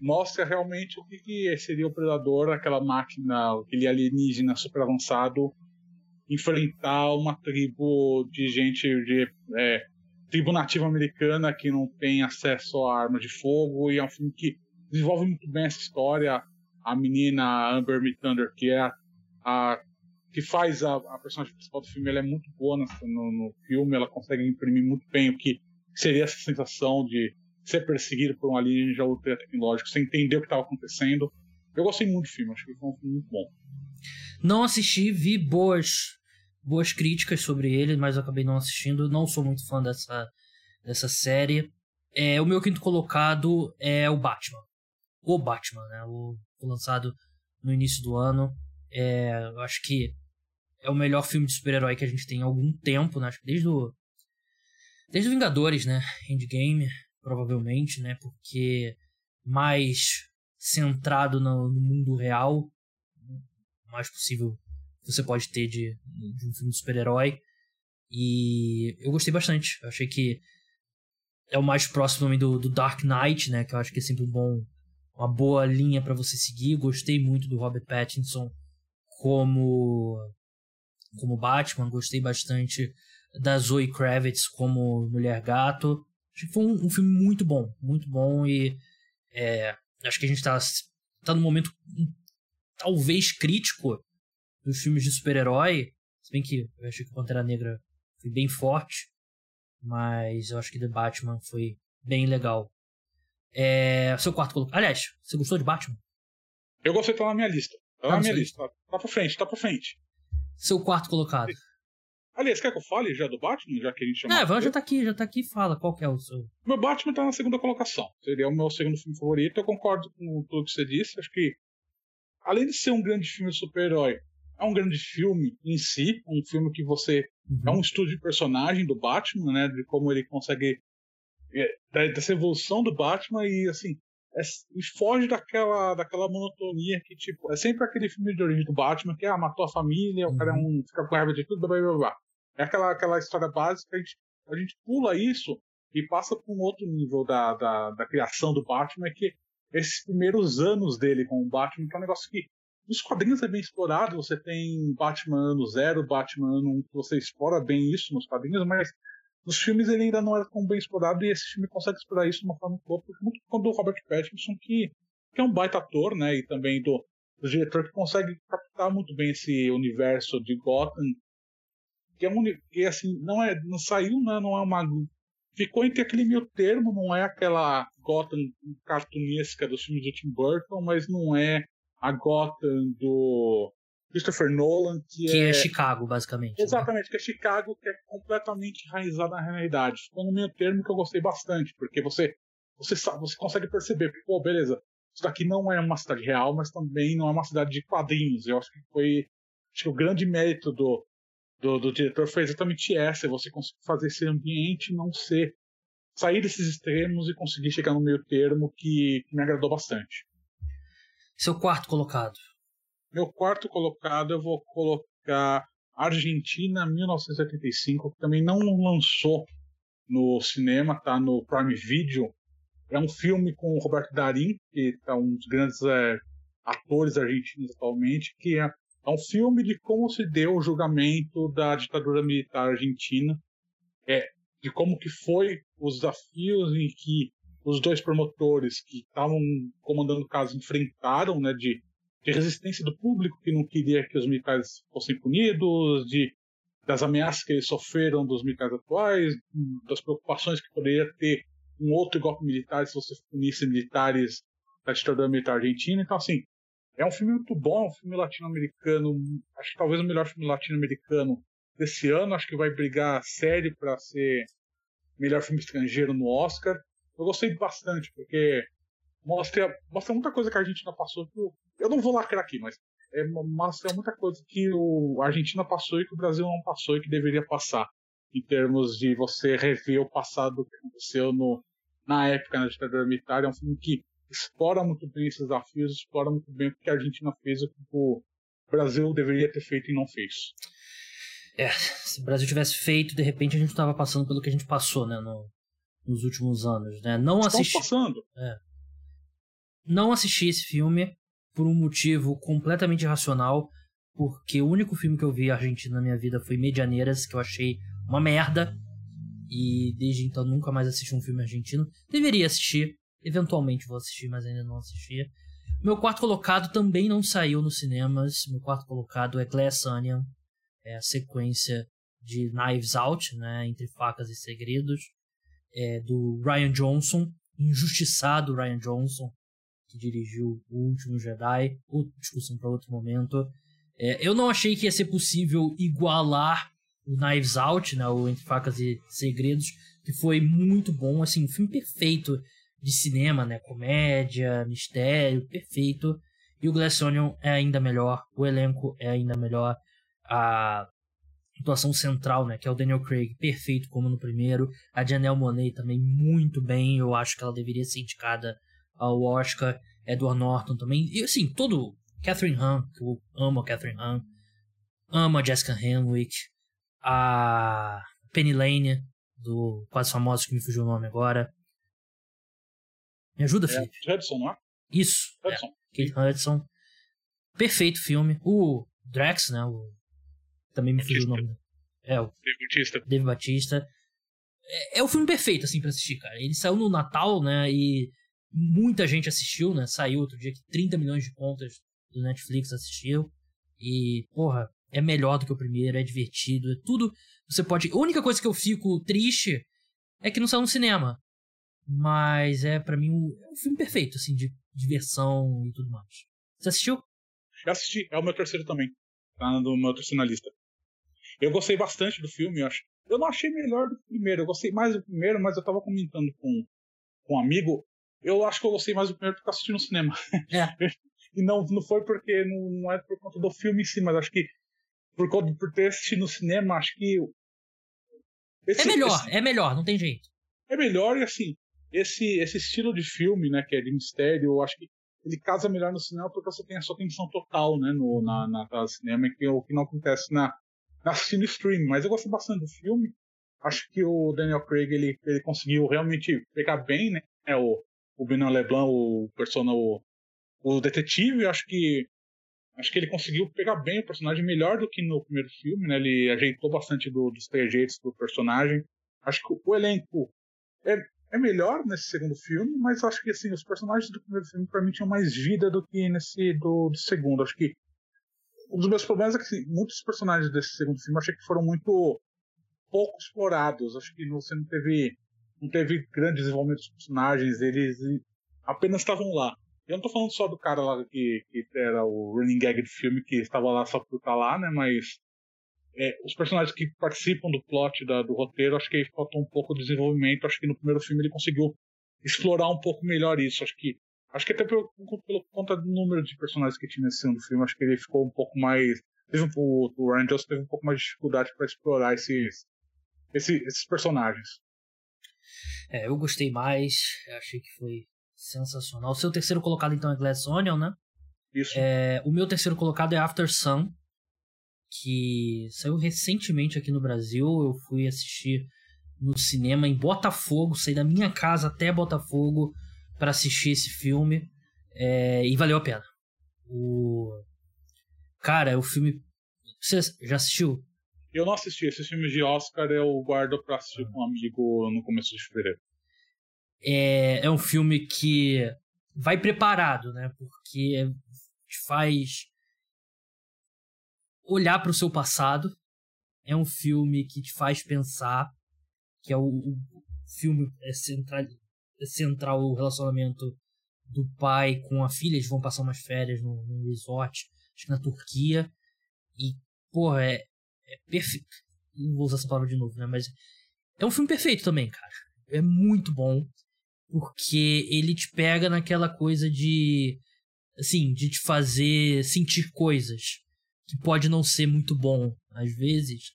mostra realmente o que, que seria o predador, aquela máquina, aquele alienígena super avançado, enfrentar uma tribo de gente de é, tribo nativa americana que não tem acesso a arma de fogo. E é um filme que desenvolve muito bem essa história. A menina Amber Thunder, que é a a que faz a, a personagem principal do filme, ela é muito boa no, no, filme, ela consegue imprimir muito bem o que seria essa sensação de ser perseguido por um alienígena ultra tecnológico, sem entender o que estava acontecendo. Eu gostei muito do filme, acho que foi um filme muito bom. Não assisti, vi boas boas críticas sobre ele, mas acabei não assistindo. Não sou muito fã dessa, dessa série. É, o meu quinto colocado é o Batman. o Batman, né? O, o lançado no início do ano. É, eu acho que é o melhor filme de super-herói que a gente tem há algum tempo, né? Acho que desde o. Desde o Vingadores, né? Endgame, provavelmente, né? Porque mais centrado no, no mundo real, o mais possível você pode ter de, de um filme de super-herói. E eu gostei bastante. Eu achei que é o mais próximo do, do Dark Knight, né? Que eu acho que é sempre um bom, uma boa linha para você seguir. Gostei muito do Robert Pattinson como como Batman, gostei bastante da Zoe Kravitz como Mulher Gato. Acho que foi um, um filme muito bom, muito bom e é, acho que a gente está tá num momento um, talvez crítico dos filmes de super-herói. Se bem que eu achei que Pantera Negra foi bem forte, mas eu acho que The Batman foi bem legal. É, seu quarto colocado. Aliás, você gostou de Batman? Eu gostei, tá na minha lista. Tá, tá na minha lista. Tá, tá pra frente, tá pra frente. Seu quarto colocado. Aliás, quer que eu fale já do Batman? Já que a gente chama. É, já tá aqui, já tá aqui fala qual que é o seu. Meu Batman tá na segunda colocação. Seria o meu segundo filme favorito. Eu concordo com tudo que você disse. Acho que, além de ser um grande filme de super-herói, é um grande filme em si, um filme que você uhum. é um estudo de personagem do Batman, né, de como ele consegue é, dessa evolução do Batman e assim é, e foge daquela daquela monotonia que tipo é sempre aquele filme de origem do Batman que ah, matou a família, uhum. o cara é uhum. um fica com raiva de tudo, blá blá blá. É aquela aquela história básica a gente a gente pula isso e passa para um outro nível da, da, da criação do Batman que esses primeiros anos dele com o Batman que é um negócio que nos quadrinhos é bem explorado, você tem Batman ano zero, Batman ano 1, você explora bem isso nos quadrinhos, mas nos filmes ele ainda não é tão bem explorado e esse filme consegue explorar isso de uma forma boa, muito quando o Robert Pattinson, que, que é um baita ator, né, e também do, do diretor que consegue captar muito bem esse universo de Gotham, que é um que assim, não é, não saiu, né, não é uma ficou entre aquele meio termo, não é aquela Gotham cartunesca dos filmes do Tim Burton, mas não é a Gotham do Christopher Nolan, que, que é... é... Chicago, basicamente. Né? Exatamente, né? que é Chicago, que é completamente enraizado na realidade. Ficou no meio termo que eu gostei bastante, porque você, você, sabe, você consegue perceber, pô, beleza, isso daqui não é uma cidade real, mas também não é uma cidade de quadrinhos. Eu acho que foi acho que o grande mérito do, do, do diretor foi exatamente essa, você conseguir fazer esse ambiente não ser sair desses extremos e conseguir chegar no meio termo que, que me agradou bastante. Seu quarto colocado. Meu quarto colocado eu vou colocar Argentina 1985, que também não lançou no cinema, tá no Prime Video. É um filme com o Roberto Darim, que é um dos grandes é, atores argentinos atualmente, que é, é um filme de como se deu o julgamento da ditadura militar argentina, é, de como que foi os desafios em que os dois promotores que estavam comandando o caso enfrentaram, né, de, de, resistência do público que não queria que os militares fossem punidos, de das ameaças que eles sofreram dos militares atuais, das preocupações que poderia ter um outro golpe militar se você punisse militares da ditadura militar argentina. Então, assim, é um filme muito bom, um filme latino-americano, acho que talvez o melhor filme latino-americano desse ano, acho que vai brigar sério para ser melhor filme estrangeiro no Oscar eu gostei bastante, porque mostra, mostra muita coisa que a Argentina passou. Que eu, eu não vou lacrar aqui, mas é, mostra muita coisa que o, a Argentina passou e que o Brasil não passou e que deveria passar. Em termos de você rever o passado que aconteceu no, na época na ditadura militar. É um filme que explora muito bem esses desafios, explora muito bem o que a Argentina fez e o que o Brasil deveria ter feito e não fez. É, se o Brasil tivesse feito, de repente a gente estava passando pelo que a gente passou, né? No, nos últimos anos, né? Não assisti. passando. É. Não assisti esse filme por um motivo completamente irracional, porque o único filme que eu vi argentino na minha vida foi Medianeiras, que eu achei uma merda. E desde então nunca mais assisti um filme argentino. Deveria assistir, eventualmente vou assistir, mas ainda não assisti. Meu quarto colocado também não saiu nos cinemas. Meu quarto colocado é Glass Onion, é a sequência de Knives Out, né, entre facas e segredos é, do Ryan Johnson, injustiçado Ryan Johnson, que dirigiu O Último Jedi, outra discussão para outro momento. É, eu não achei que ia ser possível igualar o Knives Out, né, o Entre Facas e Segredos, que foi muito bom, assim, um filme perfeito de cinema, né? Comédia, mistério, perfeito. E o Glass Onion é ainda melhor, o elenco é ainda melhor, a atuação central, né, que é o Daniel Craig, perfeito como no primeiro, a Janelle Monáe também muito bem, eu acho que ela deveria ser indicada ao Oscar, Edward Norton também, e assim, todo, Catherine Hahn, que eu amo a Catherine Hahn, amo a Jessica Henwick, a Penny Lane, do Quase Famosos, que me fugiu o nome agora. Me ajuda, É, Felipe? Hudson, não é? Isso. é. Hudson. Kate Hudson. Perfeito filme. O Drax, né? O... Também me fugiu o nome. É, o Debutista. Dave Batista. É, é o filme perfeito, assim, pra assistir, cara. Ele saiu no Natal, né? E muita gente assistiu, né? Saiu outro dia que 30 milhões de contas do Netflix assistiu. E, porra, é melhor do que o primeiro, é divertido, é tudo. Você pode. A única coisa que eu fico triste é que não saiu no cinema. Mas é, para mim, um, é um filme perfeito, assim, de diversão e tudo mais. Você assistiu? Eu assisti, é o meu terceiro também. Tá no meu terceiro na lista. Eu gostei bastante do filme, eu acho. Eu não achei melhor do que o primeiro, eu gostei mais do primeiro, mas eu tava comentando com, com um amigo. Eu acho que eu gostei mais do primeiro porque eu assisti no cinema. É. e não, não foi porque. Não, não é por conta do filme em si, mas acho que por, conta, por ter assistido no cinema, acho que. é melhor, esse- é melhor, não tem jeito. é melhor e assim, esse, esse estilo de filme, né, que é de mistério, eu acho que ele casa melhor no cinema porque você tem a sua atenção total, né, no, na, na tela de cinema, que é o que não acontece na, na assistindo streaming. Mas eu gostei bastante do filme. Acho que o Daniel Craig, ele, ele conseguiu realmente pegar bem, né, é o, o Benoit Leblanc, o persona, o, o detetive, acho que acho que ele conseguiu pegar bem o personagem melhor do que no primeiro filme, né, ele ajeitou bastante do, dos trejeitos do personagem. Acho que o elenco é, é melhor nesse segundo filme, mas acho que assim, os personagens do primeiro filme pra mim tinham mais vida do que nesse do, do segundo. Acho que um dos meus problemas é que assim, muitos personagens desse segundo filme achei que foram muito pouco explorados. Acho que você não teve não teve grande desenvolvimento dos personagens, eles apenas estavam lá. Eu não tô falando só do cara lá que, que era o running gag do filme, que estava lá só por estar lá, né? Mas é, os personagens que participam do plot da- do roteiro, acho que aí faltou um pouco de desenvolvimento. Acho que no primeiro filme ele conseguiu explorar um pouco melhor isso. Acho que acho que até pelo, pelo conta do número de personagens que tinha nesse segundo filme, acho que ele ficou um pouco mais. Teve um, o, o Ryan Johnson teve um pouco mais de dificuldade para explorar esses, esse- esses personagens. É, eu gostei mais, achei que foi sensacional. O seu terceiro colocado, então, é Glass Onion, né? Isso. É, o meu terceiro colocado é After Sun, que saiu recentemente aqui no Brasil. Eu fui assistir no cinema em Botafogo, saí da minha casa até Botafogo para assistir esse filme é, e valeu a pena. O cara, o filme você já assistiu? Eu não assisti. Esses filmes de Oscar eu guardo pra assistir com um amigo no começo de fevereiro. é, é um filme que vai preparado, né? Porque te faz olhar para o seu passado. É um filme que te faz pensar, que é o, o filme é central, é central o relacionamento do pai com a filha. Eles vão passar umas férias num, resort, acho que na Turquia. E, porra, é, é perfeito. Não vou usar essa palavra de novo, né? Mas é um filme perfeito também, cara. É muito bom porque ele te pega naquela coisa de assim, de te fazer sentir coisas que pode não ser muito bom às vezes,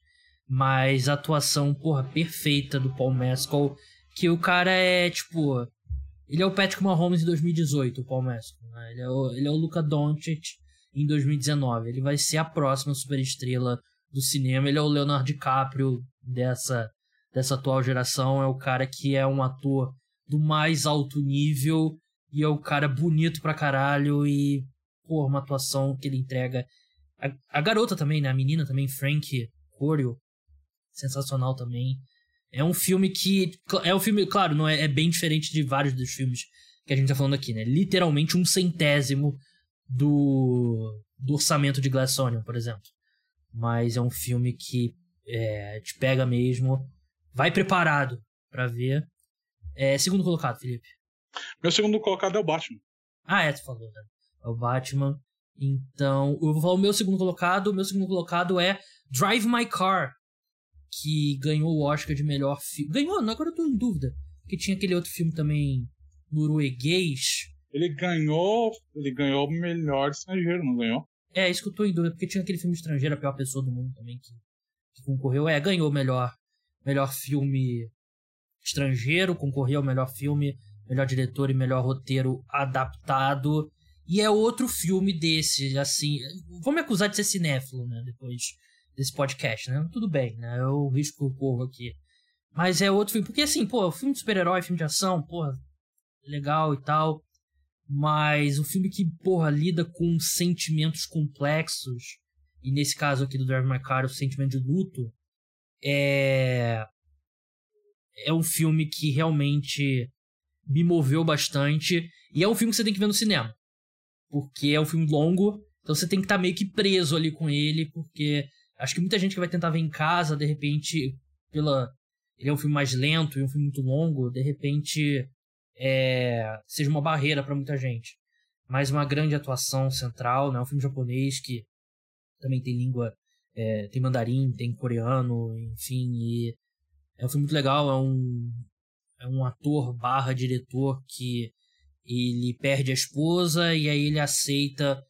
mas a atuação, porra, perfeita do Paul Mescal, que o cara é tipo, ele é o Patrick Mahomes em 2018, o Paul Mescal, né? ele, é o, ele é o Luka Doncic em 2019, ele vai ser a próxima superestrela do cinema, ele é o Leonardo DiCaprio dessa dessa atual geração, é o cara que é um ator do mais alto nível e é o cara bonito pra caralho e, pô, uma atuação que ele entrega. A, a garota também, né? A menina também, Frank Corio, sensacional também. É um filme que. É um filme, claro, não é, é bem diferente de vários dos filmes que a gente tá falando aqui, né? Literalmente um centésimo do, do orçamento de Glass Onion, por exemplo. Mas é um filme que é, te pega mesmo. Vai preparado pra ver. É, segundo colocado, Felipe. Meu segundo colocado é o Batman. Ah, é, tu falou, né? É o Batman. Então, eu vou falar o meu segundo colocado. O meu segundo colocado é Drive My Car, que ganhou o Oscar de melhor filme. Ganhou, agora eu tô em dúvida. Porque tinha aquele outro filme também norueguês. Ele ganhou. Ele ganhou o melhor estrangeiro, não ganhou? É, isso que eu tô em dúvida, porque tinha aquele filme estrangeiro, a pior pessoa do mundo também, que, que concorreu. É, ganhou melhor, melhor filme estrangeiro, concorreu ao melhor filme, melhor diretor e melhor roteiro adaptado. E é outro filme desse, assim. Vão me acusar de ser cinéfilo, né? Depois desse podcast, né? Tudo bem, né? Eu risco o povo aqui. Mas é outro filme. Porque, assim, pô, filme de super-herói, filme de ação, porra, legal e tal. Mas o filme que, porra, lida com sentimentos complexos. E nesse caso aqui do Drive My Car, o sentimento de luto. É. É um filme que realmente me moveu bastante. E é um filme que você tem que ver no cinema. Porque é um filme longo. Então você tem que estar tá meio que preso ali com ele. Porque acho que muita gente que vai tentar ver em casa, de repente, pela. Ele é um filme mais lento e um filme muito longo, de repente é, seja uma barreira para muita gente. Mas uma grande atuação central, né? Um filme japonês que também tem língua, é, tem mandarim, tem coreano, enfim, e é um filme muito legal, é um é um ator barra diretor que ele perde a esposa e aí ele aceita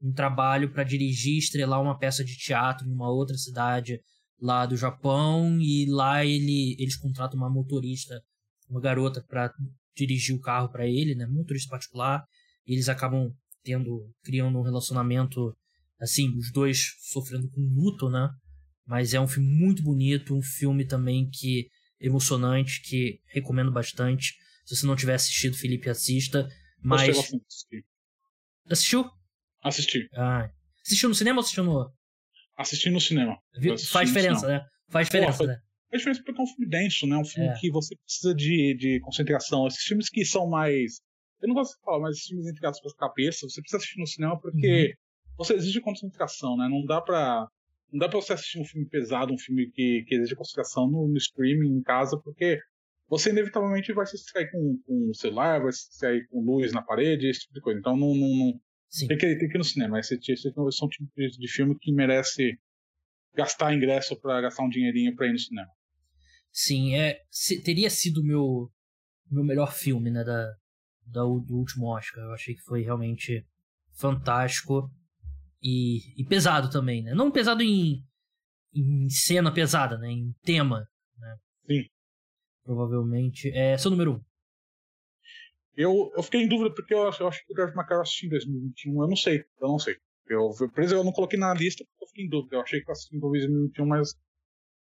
um trabalho para dirigir, estrelar uma peça de teatro em uma outra cidade lá do Japão e lá ele eles contratam uma motorista, uma garota para dirigir o carro para ele, né, motorista particular. E eles acabam tendo criando um relacionamento assim, os dois sofrendo com luto, né? Mas é um filme muito bonito, um filme também que emocionante, que recomendo bastante. Se você não tiver assistido, Felipe, assista. Mas. Assistiu? Assisti. Ah. Assistiu no cinema ou assistiu no. Assisti no cinema. Assisti Faz diferença, né? Faz diferença, Pô, né? Faz diferença porque é um filme denso, né? Um filme é. que você precisa de, de concentração. Esses filmes que são mais. Eu não gosto de falar, mas esses filmes entre aspas cabeça, você precisa assistir no cinema porque uhum. você exige concentração, né? Não dá pra não dá pra você assistir um filme pesado, um filme que, que exige concentração no, no streaming, em casa, porque você inevitavelmente vai se distrair com, com o celular, vai se distrair com luz na parede, esse tipo de coisa. Então não. não, não tem, que, tem que ir no cinema. Esse, esse, esse é um tipo de, de filme que merece gastar ingresso para gastar um dinheirinho para ir no cinema. Sim, é, se, teria sido o meu, meu melhor filme, né, da, da, do último Oscar. Eu achei que foi realmente fantástico e, e pesado também, né? Não pesado em, em cena pesada, né? Em tema, né? Sim. Provavelmente. É seu número um. Eu, eu fiquei em dúvida porque eu, eu acho que o Drive Macar eu assisti em 2021. Eu não sei, eu não sei. Eu, por exemplo, eu não coloquei na lista porque eu fiquei em dúvida. Eu achei que eu assisti em 2021, mas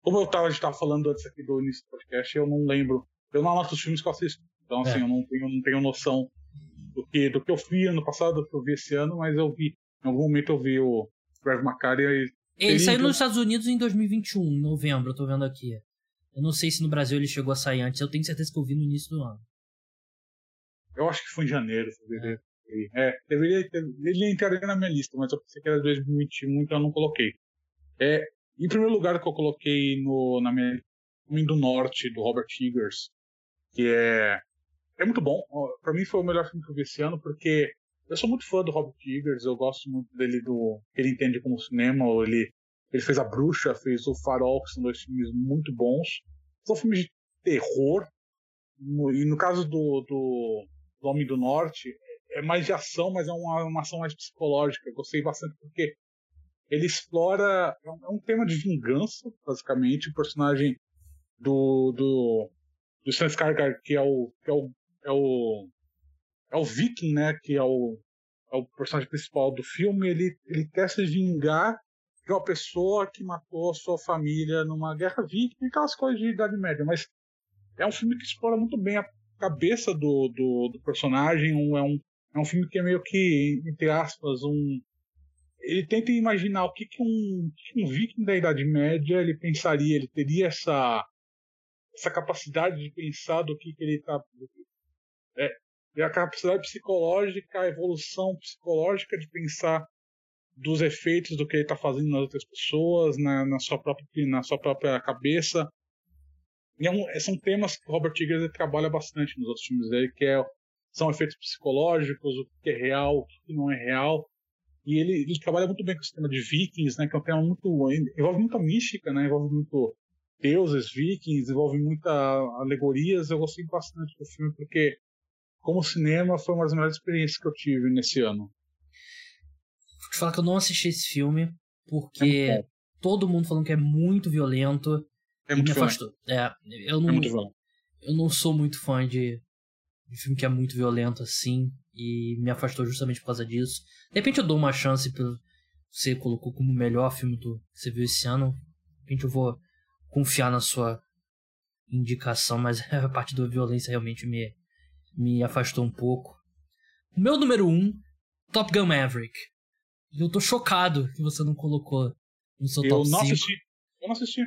como eu tava, a gente tava falando antes aqui do início do podcast, eu não lembro. Eu não anoto os filmes que eu assisto. Então, assim, é. eu não tenho, não tenho noção do que, do que eu vi ano passado, do que eu vi esse ano, mas eu vi em algum momento eu vi o Drive Macari e. Ele saiu nos Estados Unidos em 2021, em novembro, eu tô vendo aqui. Eu não sei se no Brasil ele chegou a sair antes, eu tenho certeza que eu vi no início do ano. Eu acho que foi em janeiro, fevereiro. É, é deveria ter, ele entraria na minha lista, mas eu pensei que era 2021, então eu não coloquei. É, em primeiro lugar que eu coloquei no, na minha Caminho do Norte, do Robert Eggers, que é, é muito bom. Para mim foi o melhor filme que eu vi esse ano, porque eu sou muito fã do Robert Eggers, eu gosto muito dele do que ele entende como cinema, ele ele fez A Bruxa, fez O Farol, que são dois filmes muito bons. São filmes de terror. e no caso do, do, do, Homem do Norte, é mais de ação, mas é uma, uma ação mais psicológica. Eu gostei bastante porque ele explora. É um, tema de vingança, basicamente. O personagem do, do, do Stan Skarsgård, que é o, que é o, é o é o Viking, né, que é o, é o personagem principal do filme, ele, ele quer se vingar de uma pessoa que matou a sua família numa guerra viking, aquelas coisas de Idade Média, mas é um filme que explora muito bem a cabeça do, do, do personagem, um, é, um, é um filme que é meio que, entre aspas, um... Ele tenta imaginar o que, que, um, um viking da Idade Média ele pensaria, ele teria essa, essa capacidade de pensar do que, que ele está é, e a capacidade psicológica, a evolução psicológica de pensar dos efeitos do que ele está fazendo nas outras pessoas, na, na, sua própria, na sua própria cabeça. É um, são temas que o Robert Eggers trabalha bastante nos outros filmes dele, que é, são efeitos psicológicos, o que é real, o que não é real. E ele, ele trabalha muito bem com o sistema de vikings, né, que é um tema muito envolve muita mística, né, envolve muito deuses, vikings, envolve muita alegorias. Eu gostei bastante do filme porque como cinema, foi uma das melhores experiências que eu tive nesse ano. Vou te falar que eu não assisti esse filme, porque é todo mundo falando que é muito violento. É muito me afastou. É, eu não, É muito violento. eu não sou muito fã de, de filme que é muito violento assim, e me afastou justamente por causa disso. De repente eu dou uma chance pelo você colocou como o melhor filme do, que você viu esse ano. De repente eu vou confiar na sua indicação, mas a parte da violência realmente me, me afastou um pouco. O meu número um, Top Gun Maverick. Eu tô chocado que você não colocou no seu Eu top não 5. assisti. Eu não assisti.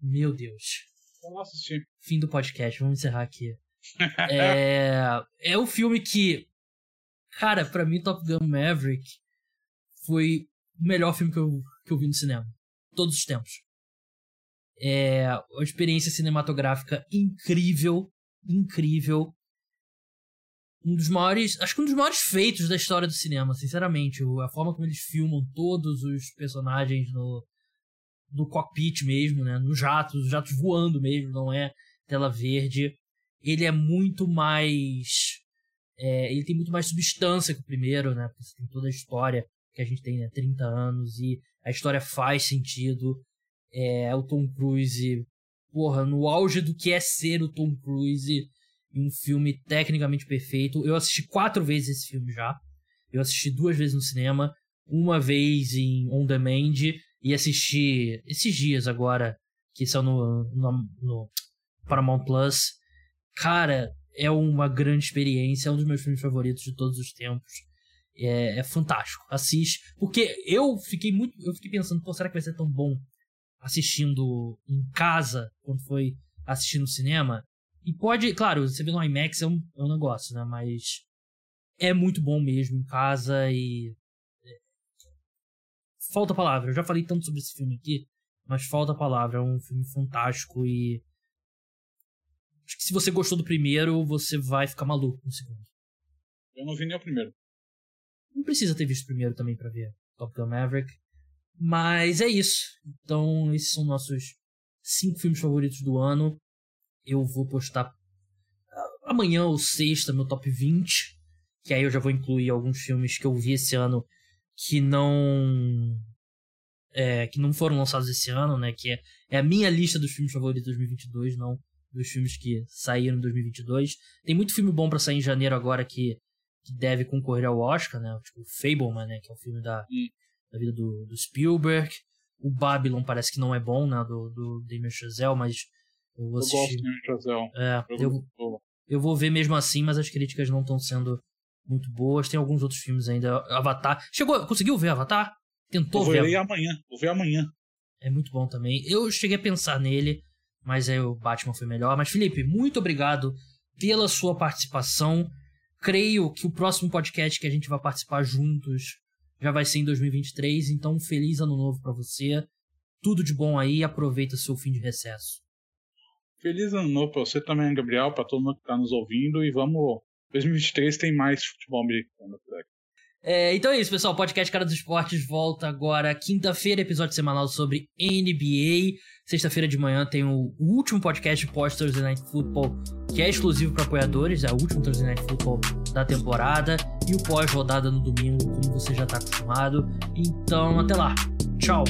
Meu Deus. Eu não assisti. Fim do podcast, vamos encerrar aqui. é, é o filme que, cara, pra mim Top Gun Maverick foi o melhor filme que eu, que eu vi no cinema. Todos os tempos. É uma experiência cinematográfica incrível, incrível. Um dos maiores, acho que um dos maiores feitos da história do cinema, sinceramente. A forma como eles filmam todos os personagens no, no cockpit mesmo, né? Nos jatos, os jatos voando mesmo, não é tela verde. Ele é muito mais. É, ele tem muito mais substância que o primeiro, né? Porque você tem toda a história que a gente tem, né? 30 anos, e a história faz sentido. É, o Tom Cruise, porra, no auge do que é ser o Tom Cruise em um filme tecnicamente perfeito. Eu assisti quatro vezes esse filme já. Eu assisti duas vezes no cinema, uma vez em On Demand e assisti esses dias agora, que são no, no, no Paramount Plus. Cara, é uma grande experiência, é um dos meus filmes favoritos de todos os tempos. É, é fantástico. Assiste. Porque eu fiquei muito. Eu fiquei pensando, pô, será que vai ser tão bom assistindo em casa quando foi assistir no cinema? E pode, claro, você vê no IMAX é um, é um negócio, né? Mas é muito bom mesmo em casa e. é, Falta palavra. Eu já falei tanto sobre esse filme aqui, mas falta palavra. É um filme fantástico e. Acho que se você gostou do primeiro, você vai ficar maluco no segundo. Eu não vi nem o primeiro. Não precisa ter visto o primeiro também pra ver Top Gun Maverick. Mas é isso. Então, esses são nossos cinco filmes favoritos do ano. Eu vou postar ah, amanhã ou sexta meu top 20. Que aí eu já vou incluir alguns filmes que eu vi esse ano que não. é, que não foram lançados esse ano, né? Que é, é a minha lista dos filmes favoritos de 2022, não dos filmes que saíram em 2022. Tem muito filme bom pra sair em janeiro agora que que deve concorrer ao Oscar, né? Tipo, Fableman, né? Que é o filme da, Hum. da vida do, do Spielberg. O Babylon parece que não é bom, né? Do, do Damien Chazelle, mas eu vou Eu gosto assistir. de Chazel. É, Eu, eu, eu, vou ver mesmo assim, mas as críticas não estão sendo muito boas. Tem alguns outros filmes ainda. Avatar. Chegou, conseguiu ver Avatar? Tentou eu vou ver? ler amanhã. Vou ver amanhã. É muito bom também. Eu cheguei a pensar nele, mas aí o Batman foi melhor. Mas, Felipe, muito obrigado pela sua participação. Creio que o próximo podcast que a gente vai participar juntos já vai ser em 2023. Então, feliz ano novo pra você. Tudo de bom aí. Aproveita seu fim de recesso. Feliz ano novo pra você também, Gabriel, pra todo mundo que tá nos ouvindo. E vamos. 2023 tem mais futebol americano por aqui. É, então é isso, pessoal. O podcast Cara dos Esportes volta agora quinta-feira, episódio semanal sobre NBA. Sexta-feira de manhã tem o último podcast pós Thursday Night Football, que é exclusivo para apoiadores, é o último Thursday Night Football da temporada. E o pós-rodada no domingo, como você já tá acostumado. Então, até lá. Tchau.